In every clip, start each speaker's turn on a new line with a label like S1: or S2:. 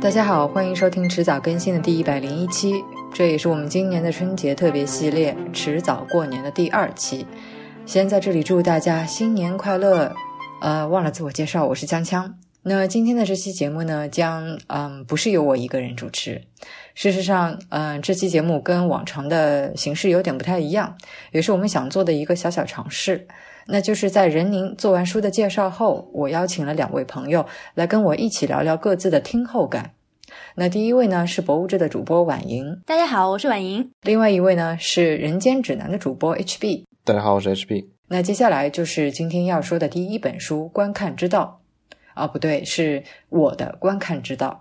S1: 大家好，欢迎收听迟早更新的第一百零一期，这也是我们今年的春节特别系列“迟早过年”的第二期。先在这里祝大家新年快乐。呃，忘了自我介绍，我是锵锵。那今天的这期节目呢，将嗯不是由我一个人主持。事实上，嗯，这期节目跟往常的形式有点不太一样，也是我们想做的一个小小尝试。那就是在任宁做完书的介绍后，我邀请了两位朋友来跟我一起聊聊各自的听后感。那第一位呢是博物志的主播婉莹，
S2: 大家好，我是婉莹。
S1: 另外一位呢是人间指南的主播 HB，
S3: 大家好，我是 HB。
S1: 那接下来就是今天要说的第一本书《观看之道》，啊，不对，是我的观看之道。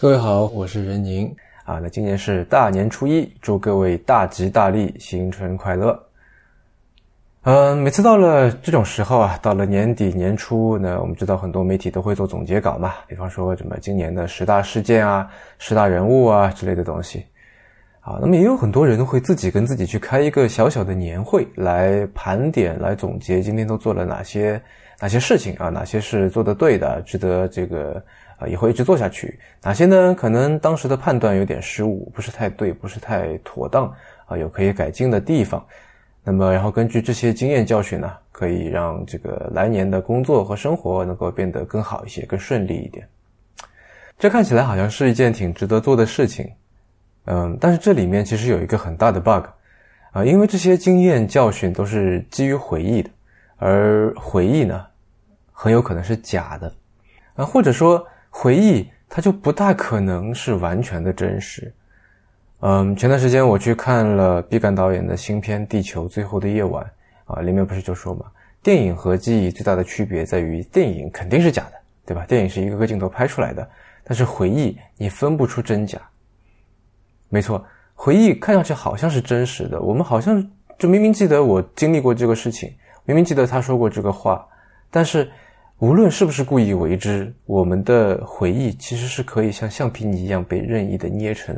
S4: 各位好，我是任宁啊。那今年是大年初一，祝各位大吉大利，新春快乐。嗯，每次到了这种时候啊，到了年底年初呢，我们知道很多媒体都会做总结稿嘛，比方说什么今年的十大事件啊、十大人物啊之类的东西。啊，那么也有很多人会自己跟自己去开一个小小的年会，来盘点、来总结今天都做了哪些哪些事情啊，哪些是做的对的，值得这个啊以后一直做下去；哪些呢，可能当时的判断有点失误，不是太对，不是太妥当啊，有可以改进的地方。那么，然后根据这些经验教训呢，可以让这个来年的工作和生活能够变得更好一些，更顺利一点。这看起来好像是一件挺值得做的事情，嗯，但是这里面其实有一个很大的 bug 啊，因为这些经验教训都是基于回忆的，而回忆呢，很有可能是假的啊，或者说回忆它就不大可能是完全的真实。嗯，前段时间我去看了毕赣导演的新片《地球最后的夜晚》，啊，里面不是就说嘛，电影和记忆最大的区别在于，电影肯定是假的，对吧？电影是一个个镜头拍出来的，但是回忆你分不出真假。没错，回忆看上去好像是真实的，我们好像就明明记得我经历过这个事情，明明记得他说过这个话，但是无论是不是故意为之，我们的回忆其实是可以像橡皮泥一样被任意的捏成。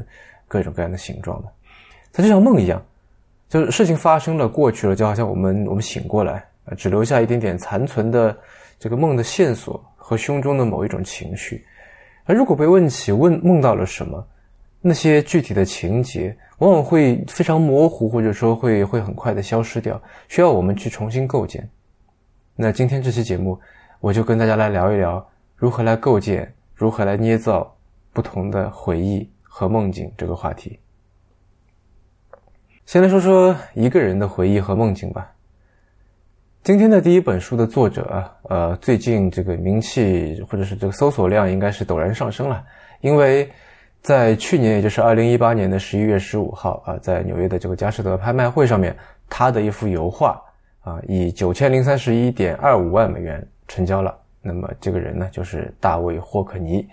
S4: 各种各样的形状的，它就像梦一样，就是事情发生了过去了，就好像我们我们醒过来，只留下一点点残存的这个梦的线索和胸中的某一种情绪。而如果被问起问梦到了什么，那些具体的情节往往会非常模糊，或者说会会很快的消失掉，需要我们去重新构建。那今天这期节目，我就跟大家来聊一聊如何来构建，如何来捏造不同的回忆。和梦境这个话题，先来说说一个人的回忆和梦境吧。今天的第一本书的作者啊，呃，最近这个名气或者是这个搜索量应该是陡然上升了，因为在去年，也就是二零一八年的十一月十五号啊，在纽约的这个佳士得拍卖会上面，他的一幅油画啊，以九千零三十一点二五万美元成交了。那么这个人呢，就是大卫霍克尼。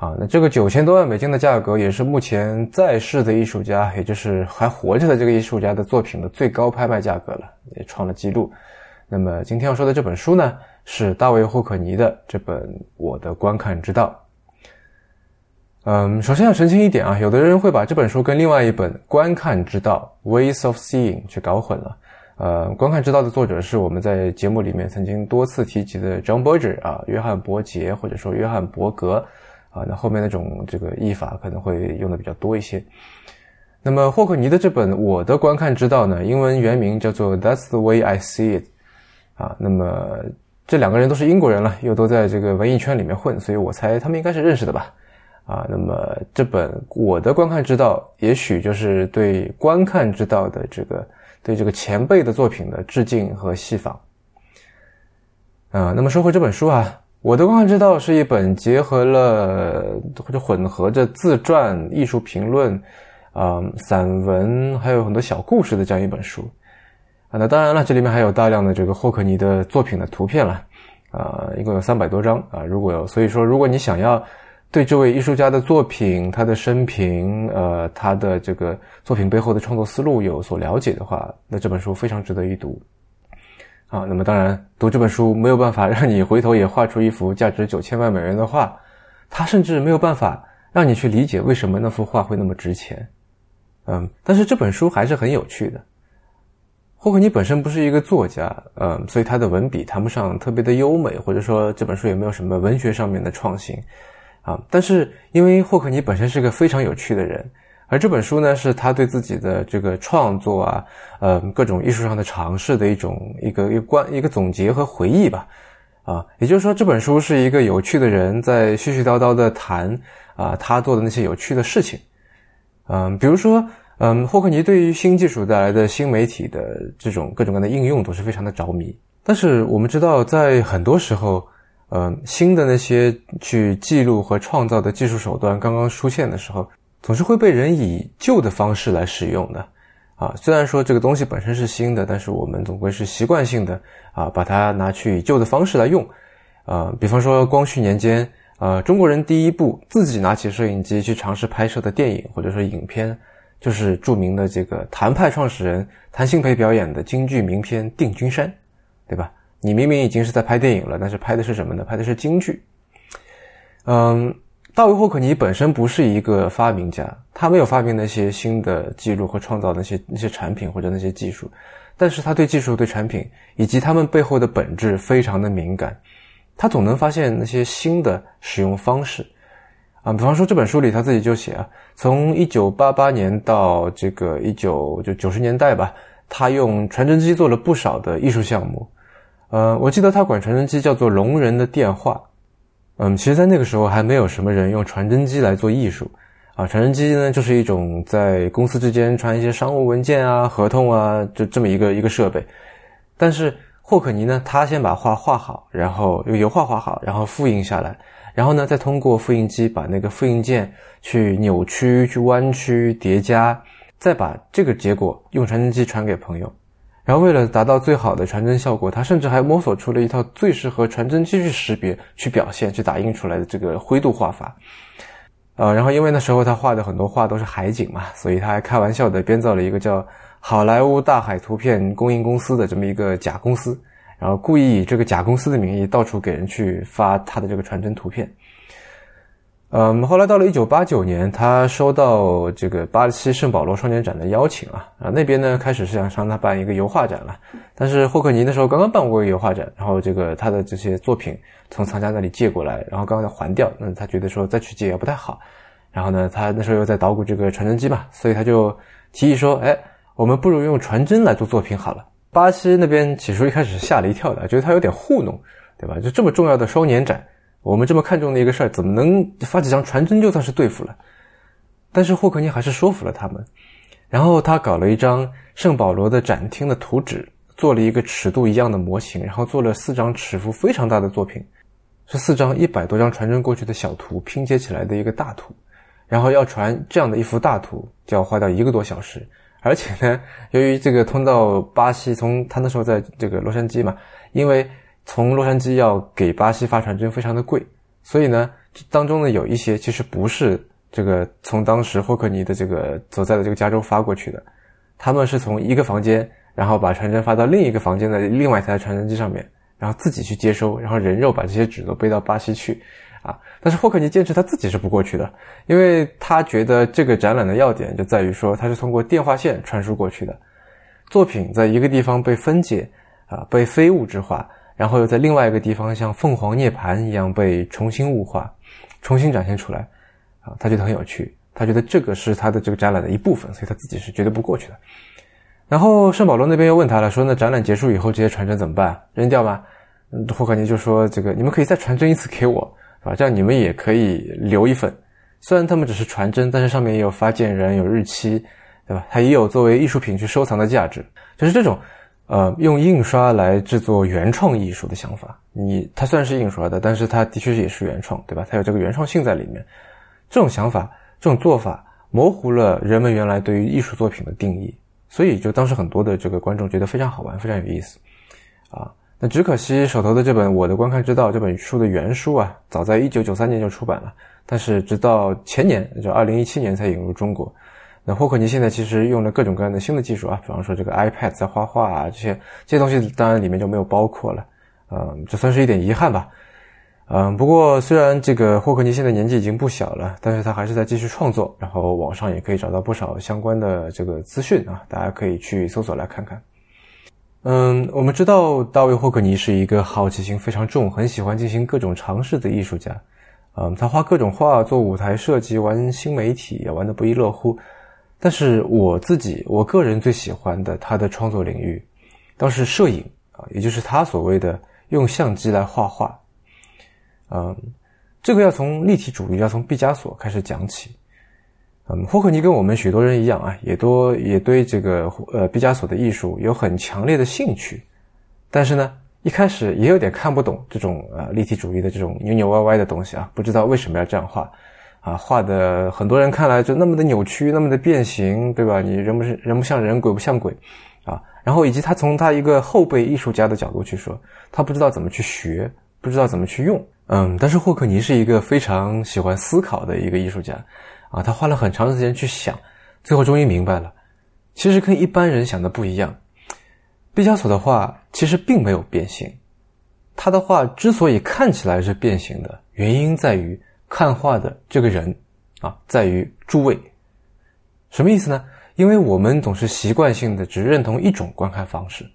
S4: 啊，那这个九千多万美金的价格也是目前在世的艺术家，也就是还活着的这个艺术家的作品的最高拍卖价格了，也创了纪录。那么今天要说的这本书呢，是大卫霍克尼的这本《我的观看之道》。嗯，首先要澄清一点啊，有的人会把这本书跟另外一本《观看之道》（Ways of Seeing） 去搞混了。呃，《观看之道》的作者是我们在节目里面曾经多次提及的 John Berger 啊，约翰伯杰或者说约翰伯格。啊，那后面那种这个译法可能会用的比较多一些。那么霍克尼的这本《我的观看之道》呢，英文原名叫做《That's the way I see it》。啊，那么这两个人都是英国人了，又都在这个文艺圈里面混，所以我猜他们应该是认识的吧。啊，那么这本《我的观看之道》也许就是对《观看之道》的这个对这个前辈的作品的致敬和戏仿。啊，那么说回这本书啊。我的观看之道是一本结合了或者混合着自传、艺术评论、啊散文，还有很多小故事的这样一本书啊。那当然了，这里面还有大量的这个霍克尼的作品的图片了啊，一共有三百多张啊。如果有所以说，如果你想要对这位艺术家的作品、他的生平、呃他的这个作品背后的创作思路有所了解的话，那这本书非常值得一读。啊，那么当然，读这本书没有办法让你回头也画出一幅价值九千万美元的画，它甚至没有办法让你去理解为什么那幅画会那么值钱。嗯，但是这本书还是很有趣的。霍克尼本身不是一个作家，嗯，所以他的文笔谈不上特别的优美，或者说这本书也没有什么文学上面的创新，啊，但是因为霍克尼本身是个非常有趣的人，而这本书呢是他对自己的这个创作啊，呃，各种艺术上的尝试的一种一个一个关一个总结和回忆吧，啊，也就是说这本书是一个有趣的人在絮絮叨叨的谈啊他做的那些有趣的事情，嗯，比如说。嗯，霍克尼对于新技术带来的新媒体的这种各种各样的应用都是非常的着迷。但是我们知道，在很多时候，嗯，新的那些去记录和创造的技术手段刚刚出现的时候，总是会被人以旧的方式来使用的。啊，虽然说这个东西本身是新的，但是我们总归是习惯性的啊，把它拿去以旧的方式来用。啊，比方说光绪年间，呃，中国人第一部自己拿起摄影机去尝试拍摄的电影或者说影片。就是著名的这个谭派创始人谭鑫培表演的京剧名片《定军山》，对吧？你明明已经是在拍电影了，但是拍的是什么呢？拍的是京剧。嗯，大卫霍克尼本身不是一个发明家，他没有发明那些新的记录和创造那些那些产品或者那些技术，但是他对技术、对产品以及他们背后的本质非常的敏感，他总能发现那些新的使用方式。啊，比方说这本书里他自己就写啊，从一九八八年到这个一九就九十年代吧，他用传真机做了不少的艺术项目。呃，我记得他管传真机叫做“聋人的电话”。嗯，其实，在那个时候还没有什么人用传真机来做艺术。啊，传真机呢，就是一种在公司之间传一些商务文件啊、合同啊，就这么一个一个设备。但是霍克尼呢，他先把画画好，然后用油画画好，然后复印下来。然后呢，再通过复印机把那个复印件去扭曲、去弯曲、叠加，再把这个结果用传真机传给朋友。然后为了达到最好的传真效果，他甚至还摸索出了一套最适合传真机去识别、去表现、去打印出来的这个灰度画法。呃，然后因为那时候他画的很多画都是海景嘛，所以他还开玩笑的编造了一个叫“好莱坞大海图片供应公司”的这么一个假公司。然后故意以这个假公司的名义到处给人去发他的这个传真图片。嗯，后来到了一九八九年，他收到这个巴西圣保罗双年展的邀请啊，啊那边呢开始是想让他办一个油画展了，但是霍克尼那时候刚刚办过一个油画展，然后这个他的这些作品从藏家那里借过来，然后刚刚要还掉，那他觉得说再去借也不太好，然后呢他那时候又在捣鼓这个传真机嘛，所以他就提议说，哎，我们不如用传真来做作品好了。巴西那边起初一开始是吓了一跳的，觉得他有点糊弄，对吧？就这么重要的双年展，我们这么看重的一个事儿，怎么能发几张传真就算是对付了？但是霍克尼还是说服了他们，然后他搞了一张圣保罗的展厅的图纸，做了一个尺度一样的模型，然后做了四张尺幅非常大的作品，是四张一百多张传真过去的小图拼接起来的一个大图，然后要传这样的一幅大图，就要花掉一个多小时。而且呢，由于这个通到巴西，从他那时候在这个洛杉矶嘛，因为从洛杉矶要给巴西发传真非常的贵，所以呢，当中呢有一些其实不是这个从当时霍克尼的这个所在的这个加州发过去的，他们是从一个房间，然后把传真发到另一个房间的另外一台传真机上面，然后自己去接收，然后人肉把这些纸都背到巴西去。啊！但是霍克尼坚持他自己是不过去的，因为他觉得这个展览的要点就在于说，他是通过电话线传输过去的作品，在一个地方被分解，啊，被非物质化，然后又在另外一个地方像凤凰涅槃一样被重新物化，重新展现出来，啊，他觉得很有趣，他觉得这个是他的这个展览的一部分，所以他自己是绝对不过去的。然后圣保罗那边又问他了，说那展览结束以后这些传真怎么办？扔掉吗？霍克尼就说这个你们可以再传真一次给我。啊，这样你们也可以留一份，虽然他们只是传真，但是上面也有发件人、有日期，对吧？它也有作为艺术品去收藏的价值。就是这种，呃，用印刷来制作原创艺术的想法，你它虽然是印刷的，但是它的确也是原创，对吧？它有这个原创性在里面。这种想法、这种做法，模糊了人们原来对于艺术作品的定义，所以就当时很多的这个观众觉得非常好玩、非常有意思，啊。那只可惜手头的这本《我的观看之道》这本书的原书啊，早在一九九三年就出版了，但是直到前年，就二零一七年才引入中国。霍克尼现在其实用了各种各样的新的技术啊，比方说这个 iPad 在画画啊，这些这些东西当然里面就没有包括了，嗯，这算是一点遗憾吧。嗯，不过虽然这个霍克尼现在年纪已经不小了，但是他还是在继续创作，然后网上也可以找到不少相关的这个资讯啊，大家可以去搜索来看看。嗯，我们知道大卫霍克尼是一个好奇心非常重、很喜欢进行各种尝试的艺术家。嗯，他画各种画，做舞台设计，玩新媒体，也玩得不亦乐乎。但是我自己，我个人最喜欢的他的创作领域，倒是摄影啊，也就是他所谓的用相机来画画。嗯，这个要从立体主义，要从毕加索开始讲起。嗯，霍克尼跟我们许多人一样啊，也多也对这个呃毕加索的艺术有很强烈的兴趣，但是呢，一开始也有点看不懂这种呃立体主义的这种扭扭歪歪的东西啊，不知道为什么要这样画。啊，画的很多人看来就那么的扭曲，那么的变形，对吧？你人不是人不像人，鬼不像鬼，啊。然后以及他从他一个后辈艺术家的角度去说，他不知道怎么去学，不知道怎么去用。嗯，但是霍克尼是一个非常喜欢思考的一个艺术家，啊，他花了很长时间去想，最后终于明白了，其实跟一般人想的不一样。毕加索的画其实并没有变形，他的画之所以看起来是变形的原因在于。看画的这个人啊，在于诸位，什么意思呢？因为我们总是习惯性的只认同一种观看方式，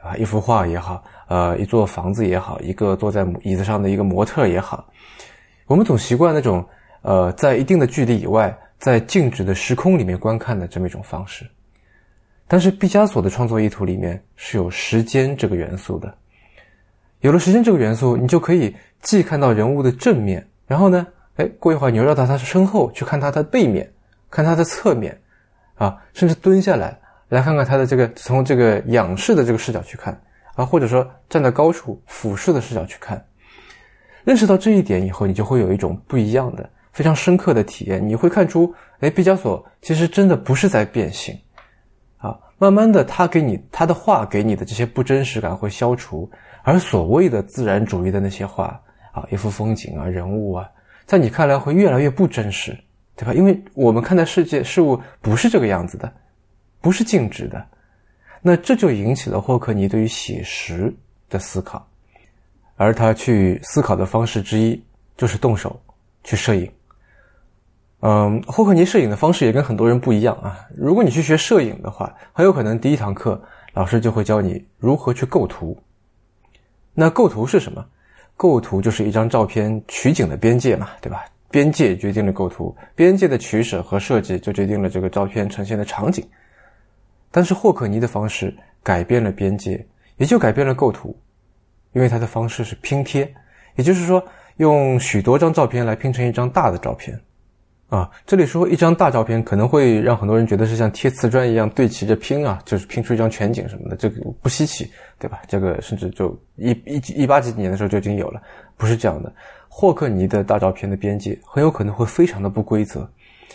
S4: 啊，一幅画也好，呃，一座房子也好，一个坐在椅子上的一个模特也好，我们总习惯那种呃，在一定的距离以外，在静止的时空里面观看的这么一种方式。但是毕加索的创作意图里面是有时间这个元素的，有了时间这个元素，你就可以既看到人物的正面。然后呢？哎，过一会儿你又绕到他身后去看他的背面，看他的侧面，啊，甚至蹲下来来看看他的这个从这个仰视的这个视角去看，啊，或者说站在高处俯视的视角去看。认识到这一点以后，你就会有一种不一样的、非常深刻的体验。你会看出，哎，毕加索其实真的不是在变形，啊，慢慢的，他给你他的画给你的这些不真实感会消除，而所谓的自然主义的那些画。一幅风景啊，人物啊，在你看来会越来越不真实，对吧？因为我们看待世界事物不是这个样子的，不是静止的。那这就引起了霍克尼对于写实的思考，而他去思考的方式之一就是动手去摄影。嗯，霍克尼摄影的方式也跟很多人不一样啊。如果你去学摄影的话，很有可能第一堂课老师就会教你如何去构图。那构图是什么？构图就是一张照片取景的边界嘛，对吧？边界决定了构图，边界的取舍和设计就决定了这个照片呈现的场景。但是霍克尼的方式改变了边界，也就改变了构图，因为他的方式是拼贴，也就是说用许多张照片来拼成一张大的照片。啊，这里说一张大照片可能会让很多人觉得是像贴瓷砖一样对齐着拼啊，就是拼出一张全景什么的，这个不稀奇，对吧？这个甚至就一一一八几几年的时候就已经有了，不是这样的。霍克尼的大照片的边界很有可能会非常的不规则，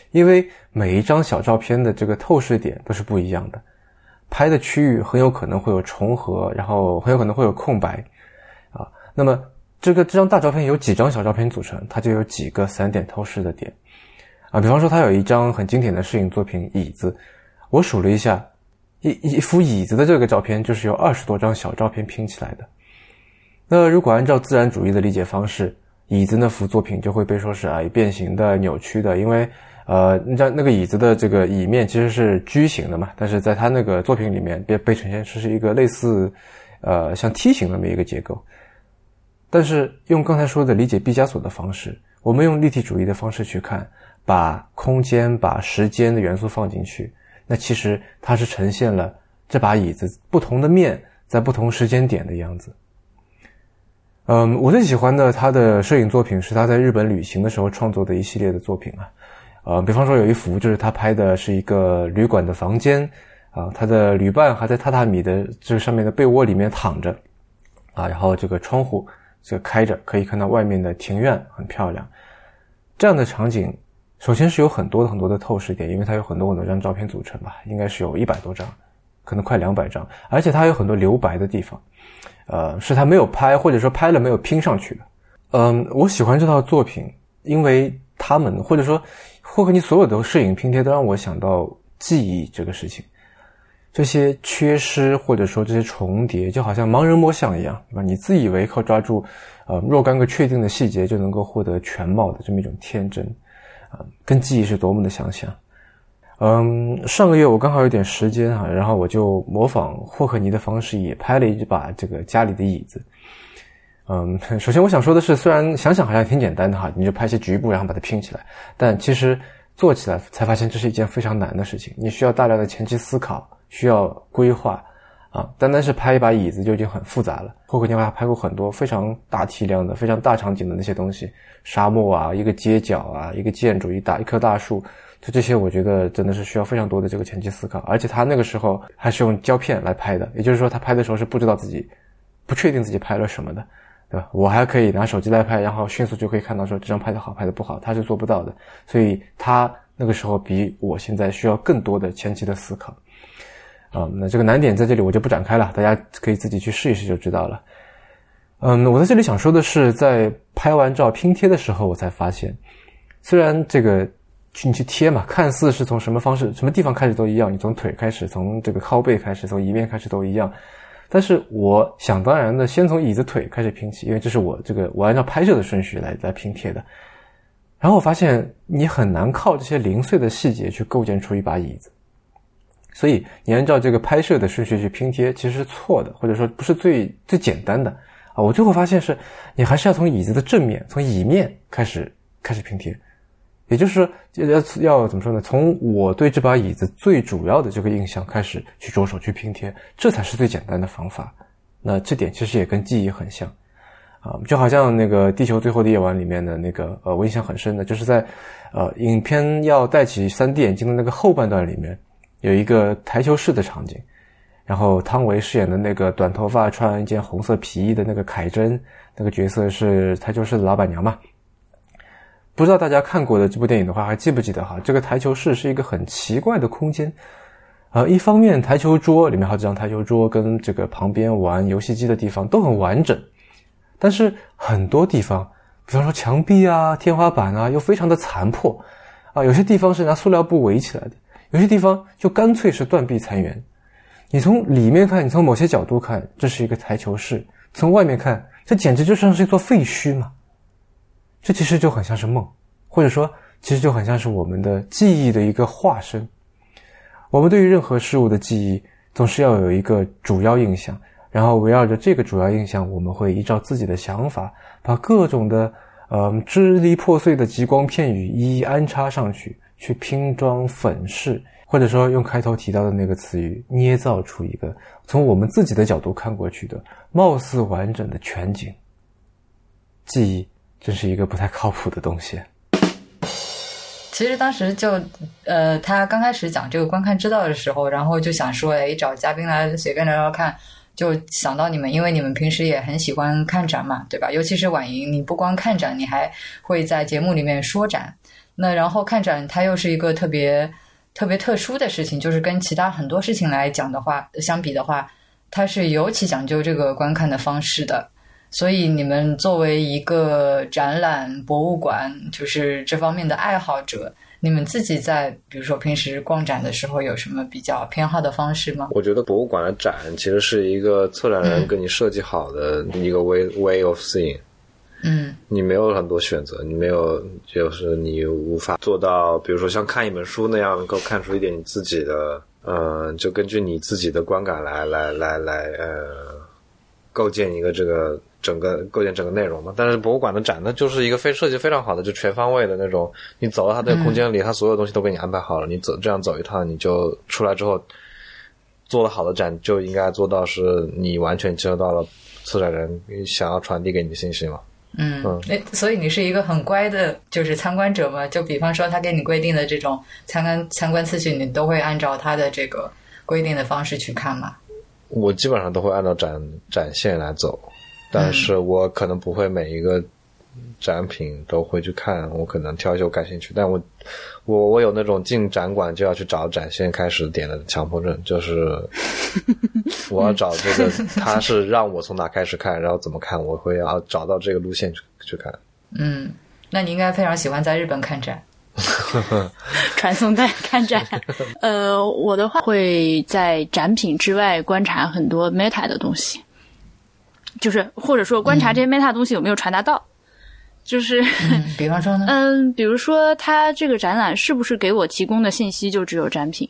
S4: 因为每一张小照片的这个透视点都是不一样的，拍的区域很有可能会有重合，然后很有可能会有空白，啊，那么这个这张大照片由几张小照片组成，它就有几个散点透视的点。啊，比方说他有一张很经典的摄影作品《椅子》，我数了一下，一一幅椅子的这个照片就是由二十多张小照片拼起来的。那如果按照自然主义的理解方式，椅子那幅作品就会被说是啊变形的、扭曲的，因为呃，你知道那个椅子的这个椅面其实是矩形的嘛，但是在他那个作品里面被被呈现出是一个类似呃像梯形那么一个结构。但是用刚才说的理解毕加索的方式，我们用立体主义的方式去看。把空间、把时间的元素放进去，那其实它是呈现了这把椅子不同的面在不同时间点的样子。嗯，我最喜欢的他的摄影作品是他在日本旅行的时候创作的一系列的作品啊。呃，比方说有一幅就是他拍的是一个旅馆的房间啊，他的旅伴还在榻榻米的这上面的被窝里面躺着啊，然后这个窗户就开着，可以看到外面的庭院很漂亮，这样的场景。首先是有很多很多的透视点，因为它有很多很多张照片组成吧，应该是有一百多张，可能快两百张，而且它有很多留白的地方，呃，是他没有拍或者说拍了没有拼上去的。嗯，我喜欢这套作品，因为他们或者说霍克尼所有的摄影拼贴都让我想到记忆这个事情，这些缺失或者说这些重叠，就好像盲人摸象一样，对吧？你自以为靠抓住呃若干个确定的细节就能够获得全貌的这么一种天真。跟记忆是多么的相像，嗯，上个月我刚好有点时间哈，然后我就模仿霍克尼的方式，也拍了一把这个家里的椅子。嗯，首先我想说的是，虽然想想好像挺简单的哈，你就拍些局部，然后把它拼起来，但其实做起来才发现这是一件非常难的事情。你需要大量的前期思考，需要规划啊。单单是拍一把椅子就已经很复杂了。霍克尼他拍过很多非常大体量的、非常大场景的那些东西，沙漠啊，一个街角啊，一个建筑，一大一棵大树，就这些，我觉得真的是需要非常多的这个前期思考。而且他那个时候还是用胶片来拍的，也就是说他拍的时候是不知道自己不确定自己拍了什么的。对吧？我还可以拿手机来拍，然后迅速就可以看到说这张拍的好，拍的不好，他是做不到的。所以他那个时候比我现在需要更多的前期的思考。啊，那这个难点在这里我就不展开了，大家可以自己去试一试就知道了。嗯，我在这里想说的是，在拍完照拼贴的时候，我才发现，虽然这个你去贴嘛，看似是从什么方式、什么地方开始都一样，你从腿开始，从这个靠背开始，从一面开始都一样。但是我想当然的，先从椅子腿开始拼起，因为这是我这个我按照拍摄的顺序来来拼贴的。然后我发现你很难靠这些零碎的细节去构建出一把椅子，所以你按照这个拍摄的顺序去拼贴其实是错的，或者说不是最最简单的啊。我最后发现是你还是要从椅子的正面，从椅面开始开始拼贴。也就是说，要要怎么说呢？从我对这把椅子最主要的这个印象开始去着手去拼贴，这才是最简单的方法。那这点其实也跟记忆很像，啊，就好像那个《地球最后的夜晚》里面的那个，呃，我印象很深的，就是在，呃，影片要戴起 3D 眼镜的那个后半段里面，有一个台球室的场景，然后汤唯饰演的那个短头发、穿一件红色皮衣的那个凯珍，那个角色是台球室的老板娘嘛。不知道大家看过的这部电影的话，还记不记得哈？这个台球室是一个很奇怪的空间，啊，一方面台球桌里面好几张台球桌，跟这个旁边玩游戏机的地方都很完整，但是很多地方，比方说墙壁啊、天花板啊，又非常的残破，啊，有些地方是拿塑料布围起来的，有些地方就干脆是断壁残垣。你从里面看，你从某些角度看，这是一个台球室；从外面看，这简直就像是一座废墟嘛。这其实就很像是梦，或者说，其实就很像是我们的记忆的一个化身。我们对于任何事物的记忆，总是要有一个主要印象，然后围绕着这个主要印象，我们会依照自己的想法，把各种的呃支离破碎的极光片语一一安插上去，去拼装粉饰，或者说用开头提到的那个词语，捏造出一个从我们自己的角度看过去的貌似完整的全景。记忆。这是一个不太靠谱的东西。
S1: 其实当时就，呃，他刚开始讲这个观看之道的时候，然后就想说，哎，找嘉宾来随便聊聊看，就想到你们，因为你们平时也很喜欢看展嘛，对吧？尤其是婉莹，你不光看展，你还会在节目里面说展。那然后看展，它又是一个特别特别特殊的事情，就是跟其他很多事情来讲的话，相比的话，它是尤其讲究这个观看的方式的。所以，你们作为一个展览博物馆，就是这方面的爱好者，你们自己在比如说平时逛展的时候，有什么比较偏好的方式吗？
S2: 我觉得博物馆的展其实是一个策展人给你设计好的一个 way way of seeing。
S1: 嗯，
S2: 你没有很多选择，你没有，就是你无法做到，比如说像看一本书那样，能够看出一点你自己的，嗯，就根据你自己的观感来来来来，呃，构建一个这个。整个构建整个内容嘛，但是博物馆的展，那就是一个非设计非常好的，就全方位的那种。你走到它的空间里，它所有东西都给你安排好了。你走这样走一趟，你就出来之后，做的好的展就应该做到是你完全接受到了策展人想要传递给你的信息嘛。
S1: 嗯，哎，所以你是一个很乖的，就是参观者嘛。就比方说他给你规定的这种参观参观次序，你都会按照他的这个规定的方式去看嘛？
S2: 我基本上都会按照展展现来走。但是我可能不会每一个展品都会去看，我可能挑一些我感兴趣。但我我我有那种进展馆就要去找展现开始点的强迫症，就是 我要找这个，他是让我从哪开始看，然后怎么看，我会要找到这个路线去去看。
S1: 嗯，那你应该非常喜欢在日本看展，
S3: 传送带看展。呃，我的话会在展品之外观察很多 meta 的东西。就是或者说观察这些 meta 东西有没有传达到，就是，
S1: 嗯，比方说呢？
S3: 嗯，比如说它这个展览是不是给我提供的信息就只有展品？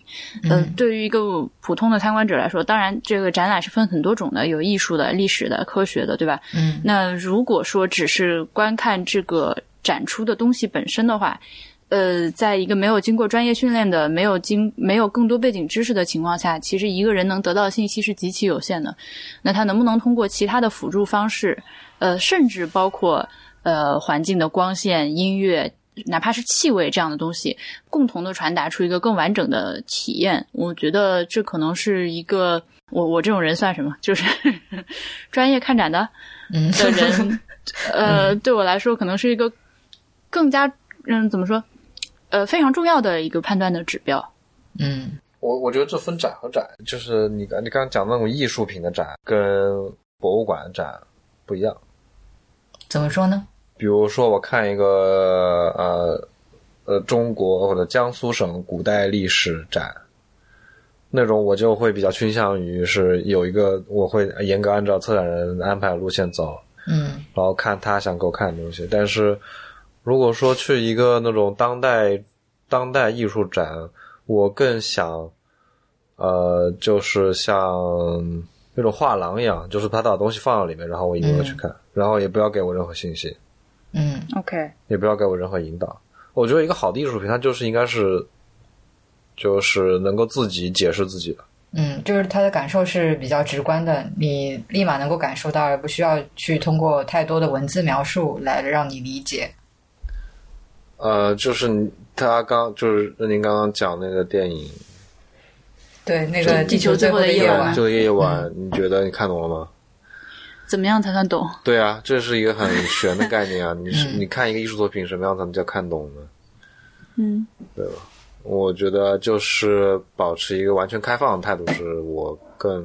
S3: 呃，
S1: 嗯
S3: 对于一个普通的参观者来说，当然这个展览是分很多种的，有艺术的、历史的、科学的，对吧？
S1: 嗯
S3: 那如果说只是观看这个展出的东西本身的话，呃，在一个没有经过专业训练的、没有经没有更多背景知识的情况下，其实一个人能得到的信息是极其有限的。那他能不能通过其他的辅助方式，呃，甚至包括呃环境的光线、音乐，哪怕是气味这样的东西，共同的传达出一个更完整的体验？我觉得这可能是一个我我这种人算什么？就是专业看展的。
S1: 嗯
S3: 的人，呃，对我来说可能是一个更加嗯，怎么说，呃，非常重要的一个判断的指标。
S1: 嗯
S2: 我我觉得这分展和展，就是你刚你刚刚讲那种艺术品的展跟博物馆展不一样。
S1: 怎么说呢？
S2: 比如说，我看一个呃呃中国或者江苏省古代历史展，那种我就会比较倾向于是有一个我会严格按照策展人安排的路线走，
S1: 嗯
S2: 然后看他想给我看的东西。但是如果说去一个那种当代当代艺术展，我更想呃就是像那种画廊一样，就是他把东西放到里面，然后我一个个去看，然后也不要给我任何信息。
S1: 嗯
S3: OK，
S2: 也不要给我任何引导。我觉得一个好的艺术品，它就是应该是，就是能够自己解释自己的。
S1: 嗯，就是他的感受是比较直观的，你立马能够感受到，而不需要去通过太多的文字描述来让你理解。
S2: 呃，就是你他刚就是您刚刚讲那个电影
S1: 对，那个
S3: 地
S1: 地球
S3: 球最后的
S1: 的
S3: 夜晚
S1: 晚，
S2: 这个夜晚，你觉得你看懂了吗？
S3: 怎么样才算懂？
S2: 对啊，这是一个很玄的概念啊！你是
S1: 嗯
S2: 你看一个艺术作品，什么样才能叫看懂呢？
S3: 嗯
S2: 对吧？我觉得就是保持一个完全开放的态度，是我更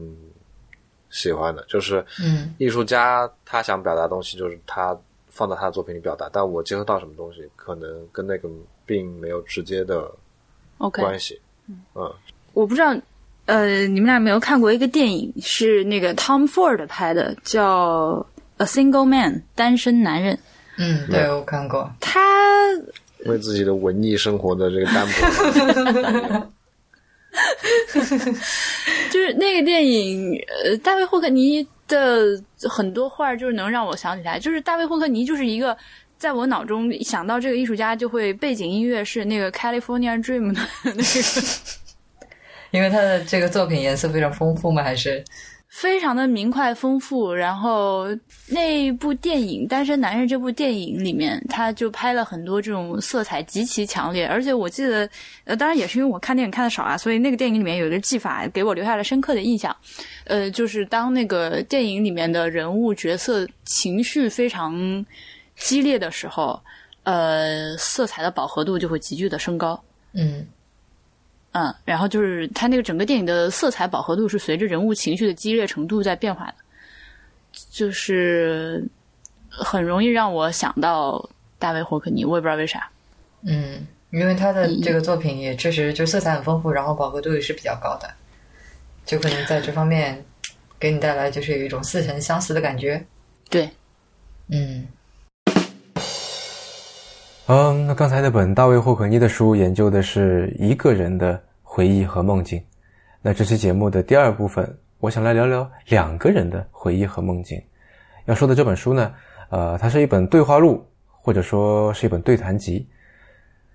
S2: 喜欢的。就是
S1: 嗯
S2: 艺术家他想表达的东西，就是他放在他的作品里表达，但我结合到什么东西，可能跟那个并没有直接的
S3: ，OK，
S2: 关系。嗯，
S3: 我不知道，呃，你们俩有没有看过一个电影，是那个 Tom Ford 拍的，叫《A Single Man》单身男人。
S1: 嗯，对我看过。
S3: 他
S2: 为自己的文艺生活的这个单薄，
S3: 就是那个电影，呃，大卫霍克尼的很多画儿就是能让我想起来，就是大卫霍克尼就是一个。在我脑中想到这个艺术家，就会背景音乐是那个 California Dream 的那个，
S1: 因为他的这个作品颜色非常丰富吗，还是
S3: 非常的明快丰富。然后那部电影《单身男人》这部电影里面，他就拍了很多这种色彩极其强烈，而且我记得，呃，当然也是因为我看电影看的少啊，所以那个电影里面有一个技法给我留下了深刻的印象。呃，就是当那个电影里面的人物角色情绪非常激烈的时候，呃，色彩的饱和度就会急剧的升高。
S1: 嗯
S3: 嗯，然后就是他那个整个电影的色彩饱和度是随着人物情绪的激烈程度在变化的，就是很容易让我想到大卫霍克尼，我也不知道为啥。
S1: 嗯，因为他的这个作品也确实就色彩很丰富，然后饱和度也是比较高的，就可能在这方面给你带来就是有一种似曾相识的感觉。
S3: 对，
S1: 嗯
S4: 嗯，那刚才那本大卫霍克尼的书研究的是一个人的回忆和梦境。那这期节目的第二部分，我想来聊聊两个人的回忆和梦境。要说的这本书呢，呃，它是一本对话录，或者说是一本对谈集。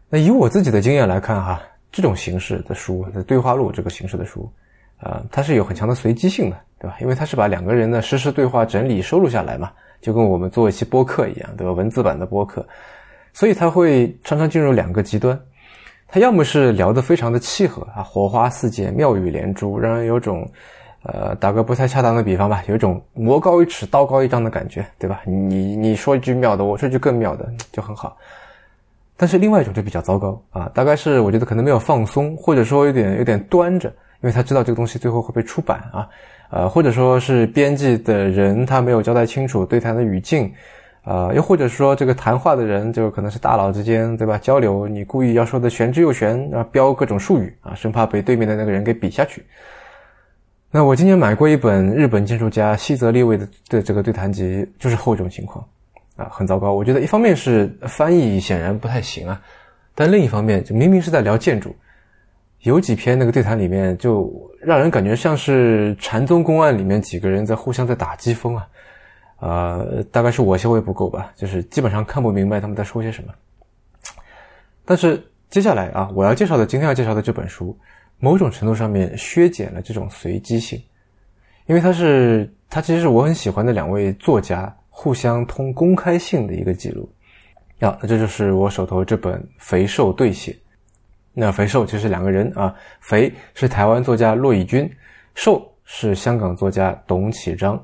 S4: 那以我自己的经验来看，哈，这种形式的书，对话录这个形式的书，啊，它是有很强的随机性的，对吧？因为它是把两个人的实时对话整理收录下来嘛，就跟我们做一期播客一样，对吧？文字版的播客。所以他会常常进入两个极端，他要么是聊得非常的契合啊，火花四溅，妙语连珠，让人有种，呃，打个不太恰当的比方吧，有一种魔高一尺，道高一丈的感觉，对吧？你你说一句妙的，我说一句更妙的，就很好。但是另外一种就比较糟糕啊，大概是我觉得可能没有放松，或者说有点有点端着，因为他知道这个东西最后会被出版啊，呃，或者说是编辑的人他没有交代清楚对谈的语境。呃，又或者说这个谈话的人就可能是大佬之间，对吧？交流，你故意要说的玄之又玄，啊标各种术语啊，生怕被对面的那个人给比下去。那我今年买过一本日本建筑家西泽立卫的的这个对谈集，就是后一种情况啊，很糟糕。我觉得一方面是翻译显然不太行啊，但另一方面，就明明是在聊建筑，有几篇那个对谈里面，就让人感觉像是禅宗公案里面几个人在互相在打机锋啊。呃，大概是我修为不够吧，就是基本上看不明白他们在说些什么。但是接下来啊，我要介绍的今天要介绍的这本书，某种程度上面削减了这种随机性，因为它是它其实是我很喜欢的两位作家互相通公开性的一个记录。呀，那这就是我手头这本《肥瘦对写》。那肥瘦其实两个人啊，肥是台湾作家骆以军，瘦是香港作家董启章。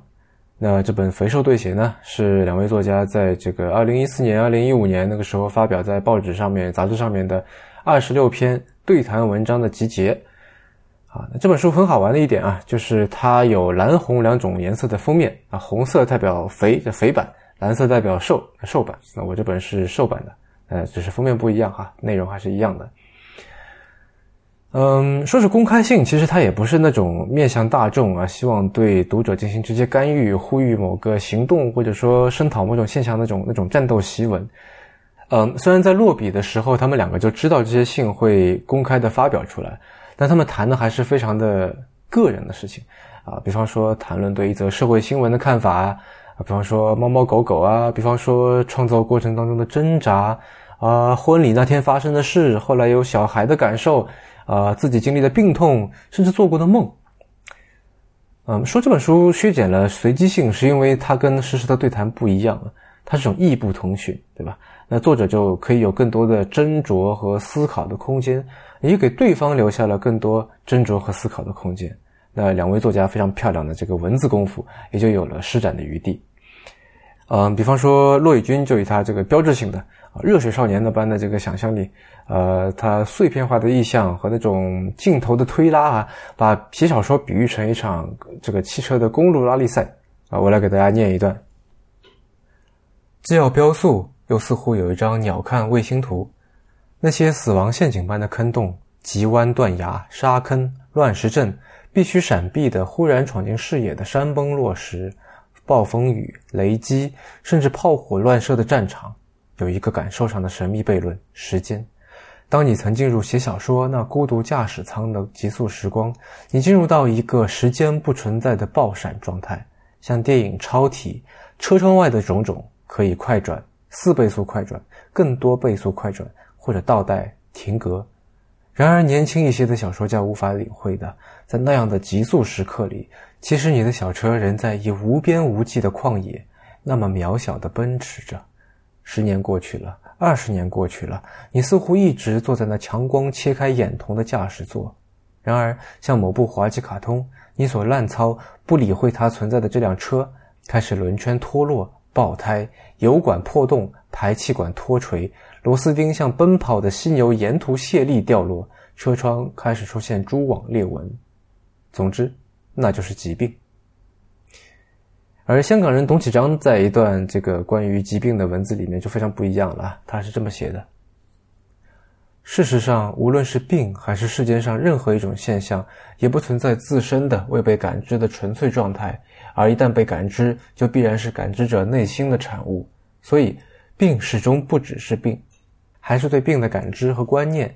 S4: 那这本《肥瘦对写》呢，是两位作家在这个二零一四年、二零一五年那个时候发表在报纸上面、杂志上面的二十六篇对谈文章的集结。啊，那这本书很好玩的一点啊，就是它有蓝红两种颜色的封面啊，红色代表肥的肥版，蓝色代表瘦瘦版。那我这本是瘦版的，呃，只是封面不一样哈，内容还是一样的。嗯，说是公开性，其实它也不是那种面向大众啊，希望对读者进行直接干预、呼吁某个行动，或者说声讨某种现象那种那种战斗檄文。嗯，虽然在落笔的时候，他们两个就知道这些信会公开的发表出来，但他们谈的还是非常的个人的事情啊，比方说谈论对一则社会新闻的看法啊，比方说猫猫狗狗啊，比方说创作过程当中的挣扎啊，婚礼那天发生的事，后来有小孩的感受。啊，自己经历的病痛，甚至做过的梦。嗯，说这本书削减了随机性，是因为它跟实时的对谈不一样，它是种异步通讯，对吧？那作者就可以有更多的斟酌和思考的空间，也给对方留下了更多斟酌和思考的空间。那两位作家非常漂亮的这个文字功夫，也就有了施展的余地。嗯，比方说骆以军就以他这个标志性的热血少年那般的这个想象力。呃，他碎片化的意象和那种镜头的推拉啊，把皮小说比喻成一场这个汽车的公路拉力赛啊。我来给大家念一段：既要飙速，又似乎有一张鸟瞰卫星图。那些死亡陷阱般的坑洞、急弯断崖、沙坑、乱石阵，必须闪避的忽然闯进视野的山崩落石、暴风雨、雷击，甚至炮火乱射的战场，有一个感受上的神秘悖论：时间。当你曾进入写小说那孤独驾驶舱的极速时光，你进入到一个时间不存在的爆闪状态，像电影超体，车窗外的种种可以快转、四倍速快转、更多倍速快转或者倒带停格。然而，年轻一些的小说家无法领会的，在那样的极速时刻里，其实你的小车仍在以无边无际的旷野，那么渺小的奔驰着。十年过去了。二十年过去了，你似乎一直坐在那强光切开眼瞳的驾驶座。然而，像某部滑稽卡通，你所滥操、不理会它存在的这辆车，开始轮圈脱落、爆胎，油管破洞，排气管脱垂，螺丝钉像奔跑的犀牛沿途泄力掉落，车窗开始出现蛛网裂纹。总之，那就是疾病。而香港人董启章在一段这个关于疾病的文字里面就非常不一样了，他是这么写的：事实上，无论是病还是世间上任何一种现象，也不存在自身的未被感知的纯粹状态，而一旦被感知，就必然是感知者内心的产物。所以，病始终不只是病，还是对病的感知和观念。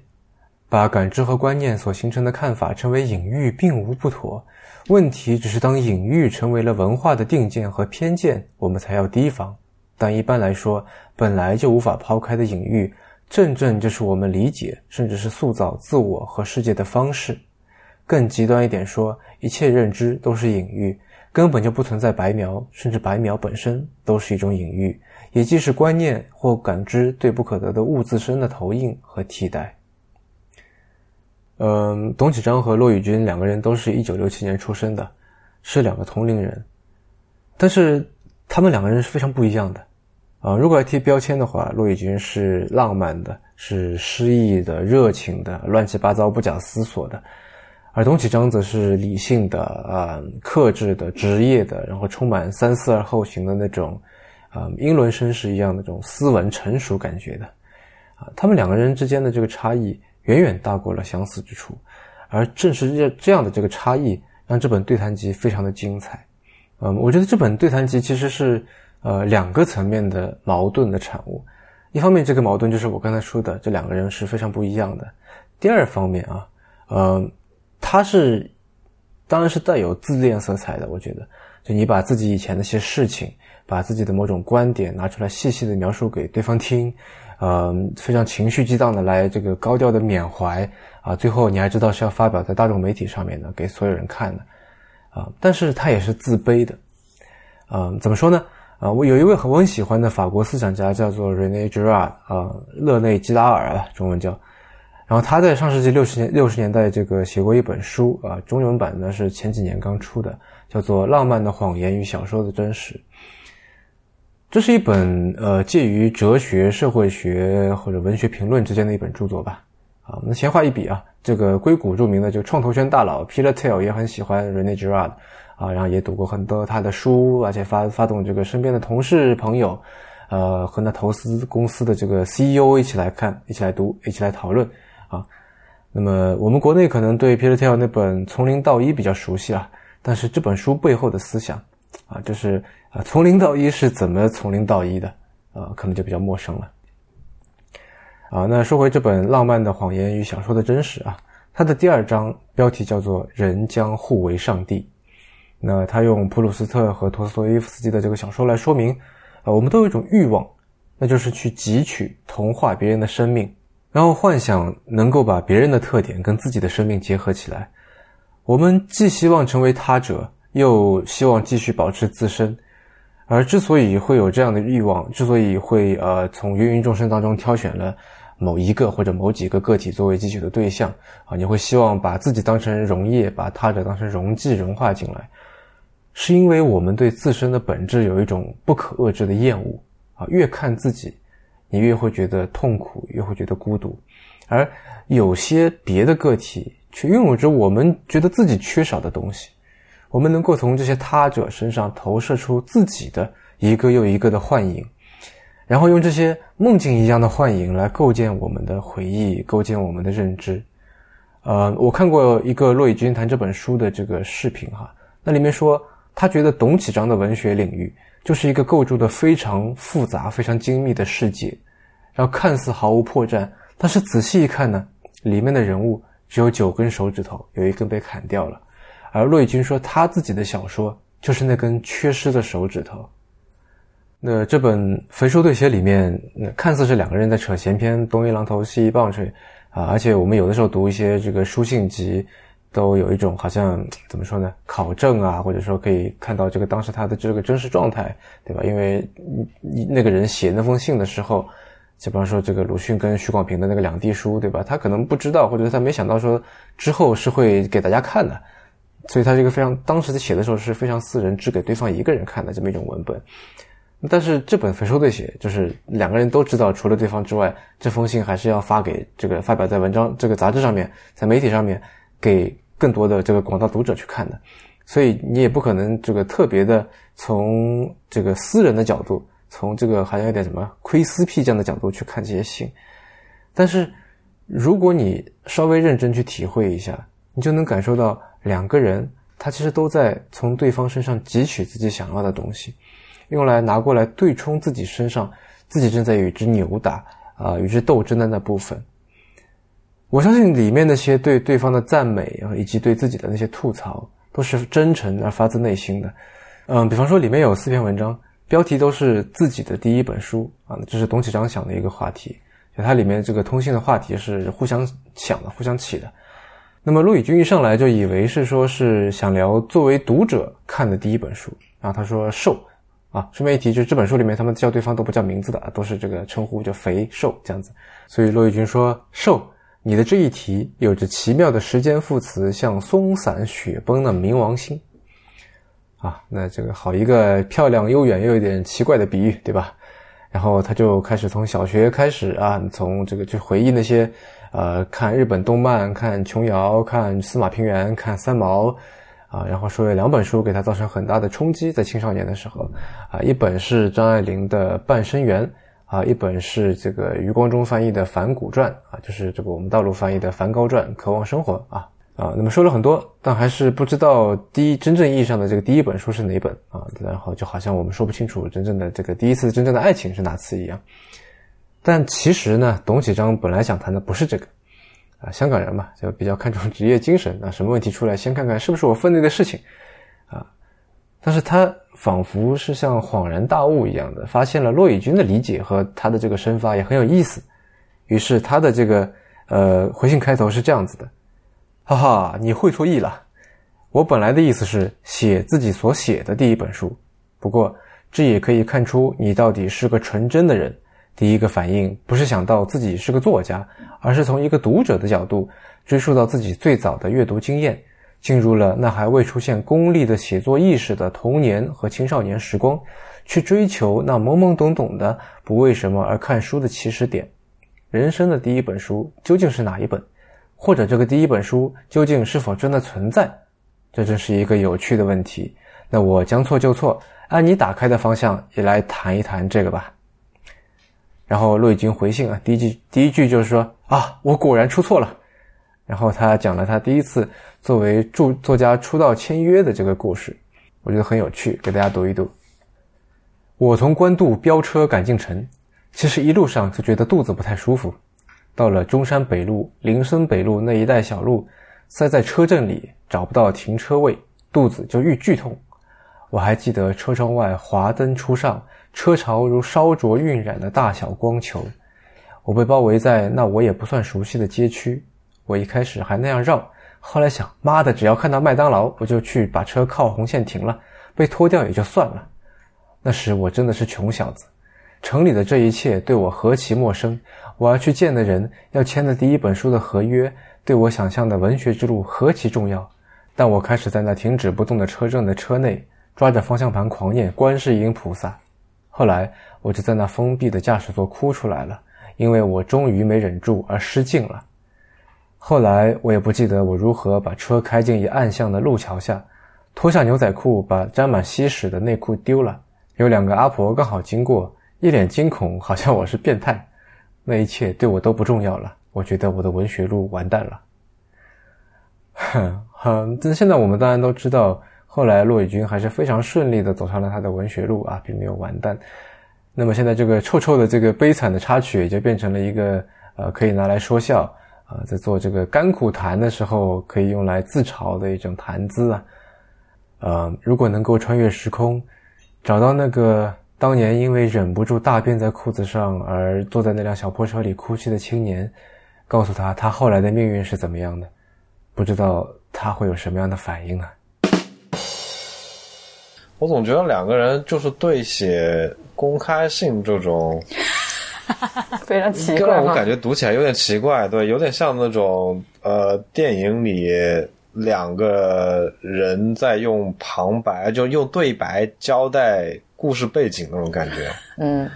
S4: 把感知和观念所形成的看法称为隐喻，并无不妥。问题只是当隐喻成为了文化的定见和偏见，我们才要提防。但一般来说，本来就无法抛开的隐喻，正正就是我们理解甚至是塑造自我和世界的方式。更极端一点说，一切认知都是隐喻，根本就不存在白描，甚至白描本身都是一种隐喻，也即是观念或感知对不可得的物自身的投影和替代。嗯，董启章和骆以军两个人都是一九六七年出生的，是两个同龄人，但是他们两个人是非常不一样的。啊，如果要贴标签的话，骆以军是浪漫的，是诗意的、热情的、乱七八糟、不假思索的，而董启章则是理性的、啊克制的、职业的，然后充满三思而后行的那种，啊英伦绅士一样的这种斯文成熟感觉的。啊，他们两个人之间的这个差异。远远大过了相似之处，而正是这这样的这个差异，让这本对谈集非常的精彩。嗯，我觉得这本对谈集其实是呃两个层面的矛盾的产物。一方面，这个矛盾就是我刚才说的，这两个人是非常不一样的。第二方面啊，呃，他是当然是带有自恋色彩的。我觉得，就你把自己以前那些事情，把自己的某种观点拿出来细细的描述给对方听，呃，非常情绪激荡的来这个高调的缅怀啊，最后你还知道是要发表在大众媒体上面的，给所有人看的啊。但是他也是自卑的，嗯，怎么说呢？啊，我有一位很我很喜欢的法国思想家，叫做 Rene Girard，啊，勒内基拉尔啊，中文叫。然后他在上世纪六十年六十年代这个写过一本书啊，中文版呢是前几年刚出的，叫做《浪漫的谎言与小说的真实》。这是一本呃介于哲学、社会学或者文学评论之间的一本著作吧。啊，那闲话一笔啊，这个硅谷著名的这个创投圈大佬 Peter Thiel 也很喜欢 Rene Girard。啊，然后也读过很多他的书，而且发发动这个身边的同事朋友，呃，和那投资公司的这个 CEO 一起来看，一起来读，一起来讨论啊。那么我们国内可能对 Peter Thiel 那本《从零到一》比较熟悉啊，但是这本书背后的思想啊，就是啊，从零到一是怎么从零到一的啊，可能就比较陌生了。啊，那说回这本《浪漫的谎言与小说的真实》啊，它的第二章标题叫做“人将互为上帝”。那他用普鲁斯特和陀思妥耶夫斯基的这个小说来说明，啊，我们都有一种欲望，那就是去汲取、同化别人的生命，然后幻想能够把别人的特点跟自己的生命结合起来。我们既希望成为他者，又希望继续保持自身。而之所以会有这样的欲望，之所以会呃从芸芸众生当中挑选了某一个或者某几个个体作为汲取的对象，啊，你会希望把自己当成溶液，把他者当成溶剂融化进来。是因为我们对自身的本质有一种不可遏制的厌恶啊！越看自己，你越会觉得痛苦，越会觉得孤独。而有些别的个体却拥有着我们觉得自己缺少的东西。我们能够从这些他者身上投射出自己的一个又一个的幻影，然后用这些梦境一样的幻影来构建我们的回忆，构建我们的认知。呃，我看过一个骆以军谈这本书的这个视频哈，那里面说。他觉得董启章的文学领域就是一个构筑的非常复杂、非常精密的世界，然后看似毫无破绽，但是仔细一看呢，里面的人物只有九根手指头，有一根被砍掉了。而骆以军说他自己的小说就是那根缺失的手指头。那这本《肥叔对写》里面，看似是两个人在扯闲篇，东一榔头西一棒槌啊，而且我们有的时候读一些这个书信集。都有一种好像怎么说呢？考证啊，或者说可以看到这个当时他的这个真实状态，对吧？因为那个人写那封信的时候，就比方说这个鲁迅跟许广平的那个两地书，对吧？他可能不知道，或者他没想到说之后是会给大家看的，所以他这个非常当时在写的时候是非常私人，只给对方一个人看的这么一种文本。但是这本《肥收对写》就是两个人都知道，除了对方之外，这封信还是要发给这个发表在文章这个杂志上面，在媒体上面给。更多的这个广大读者去看的，所以你也不可能这个特别的从这个私人的角度，从这个好像有点什么窥私癖这样的角度去看这些信。但是如果你稍微认真去体会一下，你就能感受到两个人他其实都在从对方身上汲取自己想要的东西，用来拿过来对冲自己身上自己正在与之扭打啊与之斗争的那部分。我相信里面那些对对方的赞美啊，以及对自己的那些吐槽，都是真诚而发自内心的。嗯，比方说里面有四篇文章，标题都是自己的第一本书啊，这是董启章想的一个话题。就它里面这个通信的话题是互相想的、互相起的。那么陆羽军一上来就以为是说是想聊作为读者看的第一本书，然后他说瘦啊，顺便一提，就是这本书里面他们叫对方都不叫名字的啊，都是这个称呼，叫肥瘦这样子。所以陆羽军说瘦。你的这一题有着奇妙的时间副词，像松散雪崩的冥王星，啊，那这个好一个漂亮、悠远又有点奇怪的比喻，对吧？然后他就开始从小学开始啊，从这个去回忆那些，呃，看日本动漫、看琼瑶、看司马平原、看三毛，啊，然后说有两本书给他造成很大的冲击，在青少年的时候，啊，一本是张爱玲的《半生缘》。啊，一本是这个余光中翻译的《梵谷传》啊，就是这个我们大陆翻译的《梵高传》，渴望生活啊。啊。那么说了很多，但还是不知道第一真正意义上的这个第一本书是哪本啊。然后就好像我们说不清楚真正的这个第一次真正的爱情是哪次一样。但其实呢，董启章本来想谈的不是这个啊，香港人嘛，就比较看重职业精神啊，什么问题出来先看看是不是我分内的事情啊。但是他仿佛是像恍然大悟一样的，发现了骆以军的理解和他的这个生发也很有意思。于是他的这个呃回信开头是这样子的：哈哈，你会错意了。我本来的意思是写自己所写的第一本书，不过这也可以看出你到底是个纯真的人。第一个反应不是想到自己是个作家，而是从一个读者的角度追溯到自己最早的阅读经验，进入了那还未出现功利的写作意识的童年和青少年时光，去追求那懵懵懂懂的不为什么而看书的起始点。人生的第一本书究竟是哪一本？或者这个第一本书究竟是否真的存在？这真是一个有趣的问题。那我将错就错，按你打开的方向也来谈一谈这个吧。然后骆以军回信啊，第一句第一句就是说啊，我果然出错了。然后他讲了他第一次作为著作家出道签约的这个故事，我觉得很有趣，给大家读一读。我从官渡飙车赶进城，其实一路上就觉得肚子不太舒服。到了中山北路、林森北路那一带小路，塞在车阵里找不到停车位，肚子就愈剧痛。我还记得车窗外华灯初上。车潮如烧灼晕染的大小光球，我被包围在那我也不算熟悉的街区。我一开始还那样绕，后来想，妈的，只要看到麦当劳，我就去把车靠红线停了，被拖掉也就算了。那时我真的是穷小子，城里的这一切对我何其陌生。我要去见的人，要签的第一本书的合约，对我想象的文学之路何其重要。但我开始在那停止不动的车正的车内，抓着方向盘狂念观世音菩萨。后来我就在那封闭的驾驶座哭出来了，因为我终于没忍住而失禁了。后来我也不记得我如何把车开进一暗巷的路桥下，脱下牛仔裤，把沾满稀屎的内裤丢了。有两个阿婆刚好经过，一脸惊恐，好像我是变态。那一切对我都不重要了。我觉得我的文学路完蛋了。哼，哼，但现在我们当然都知道。后来，骆以军还是非常顺利的走上了他的文学路啊，并没有完蛋。那么现在这个臭臭的这个悲惨的插曲，也就变成了一个呃可以拿来说笑啊，在做这个甘苦谈的时候可以用来自嘲的一种谈资啊。呃，如果能够穿越时空，找到那个当年因为忍不住大便在裤子上而坐在那辆小破车里哭泣的青年，告诉他他后来的命运是怎么样的，不知道他会有什么样的反应呢？
S2: 我总觉得两个人就是对写公开信这种，
S1: 非常奇怪，
S2: 让我感觉读起来有点奇怪，对，有点像那种呃电影里两个人在用旁白，就用对白交代故事背景那种感觉。
S1: 嗯，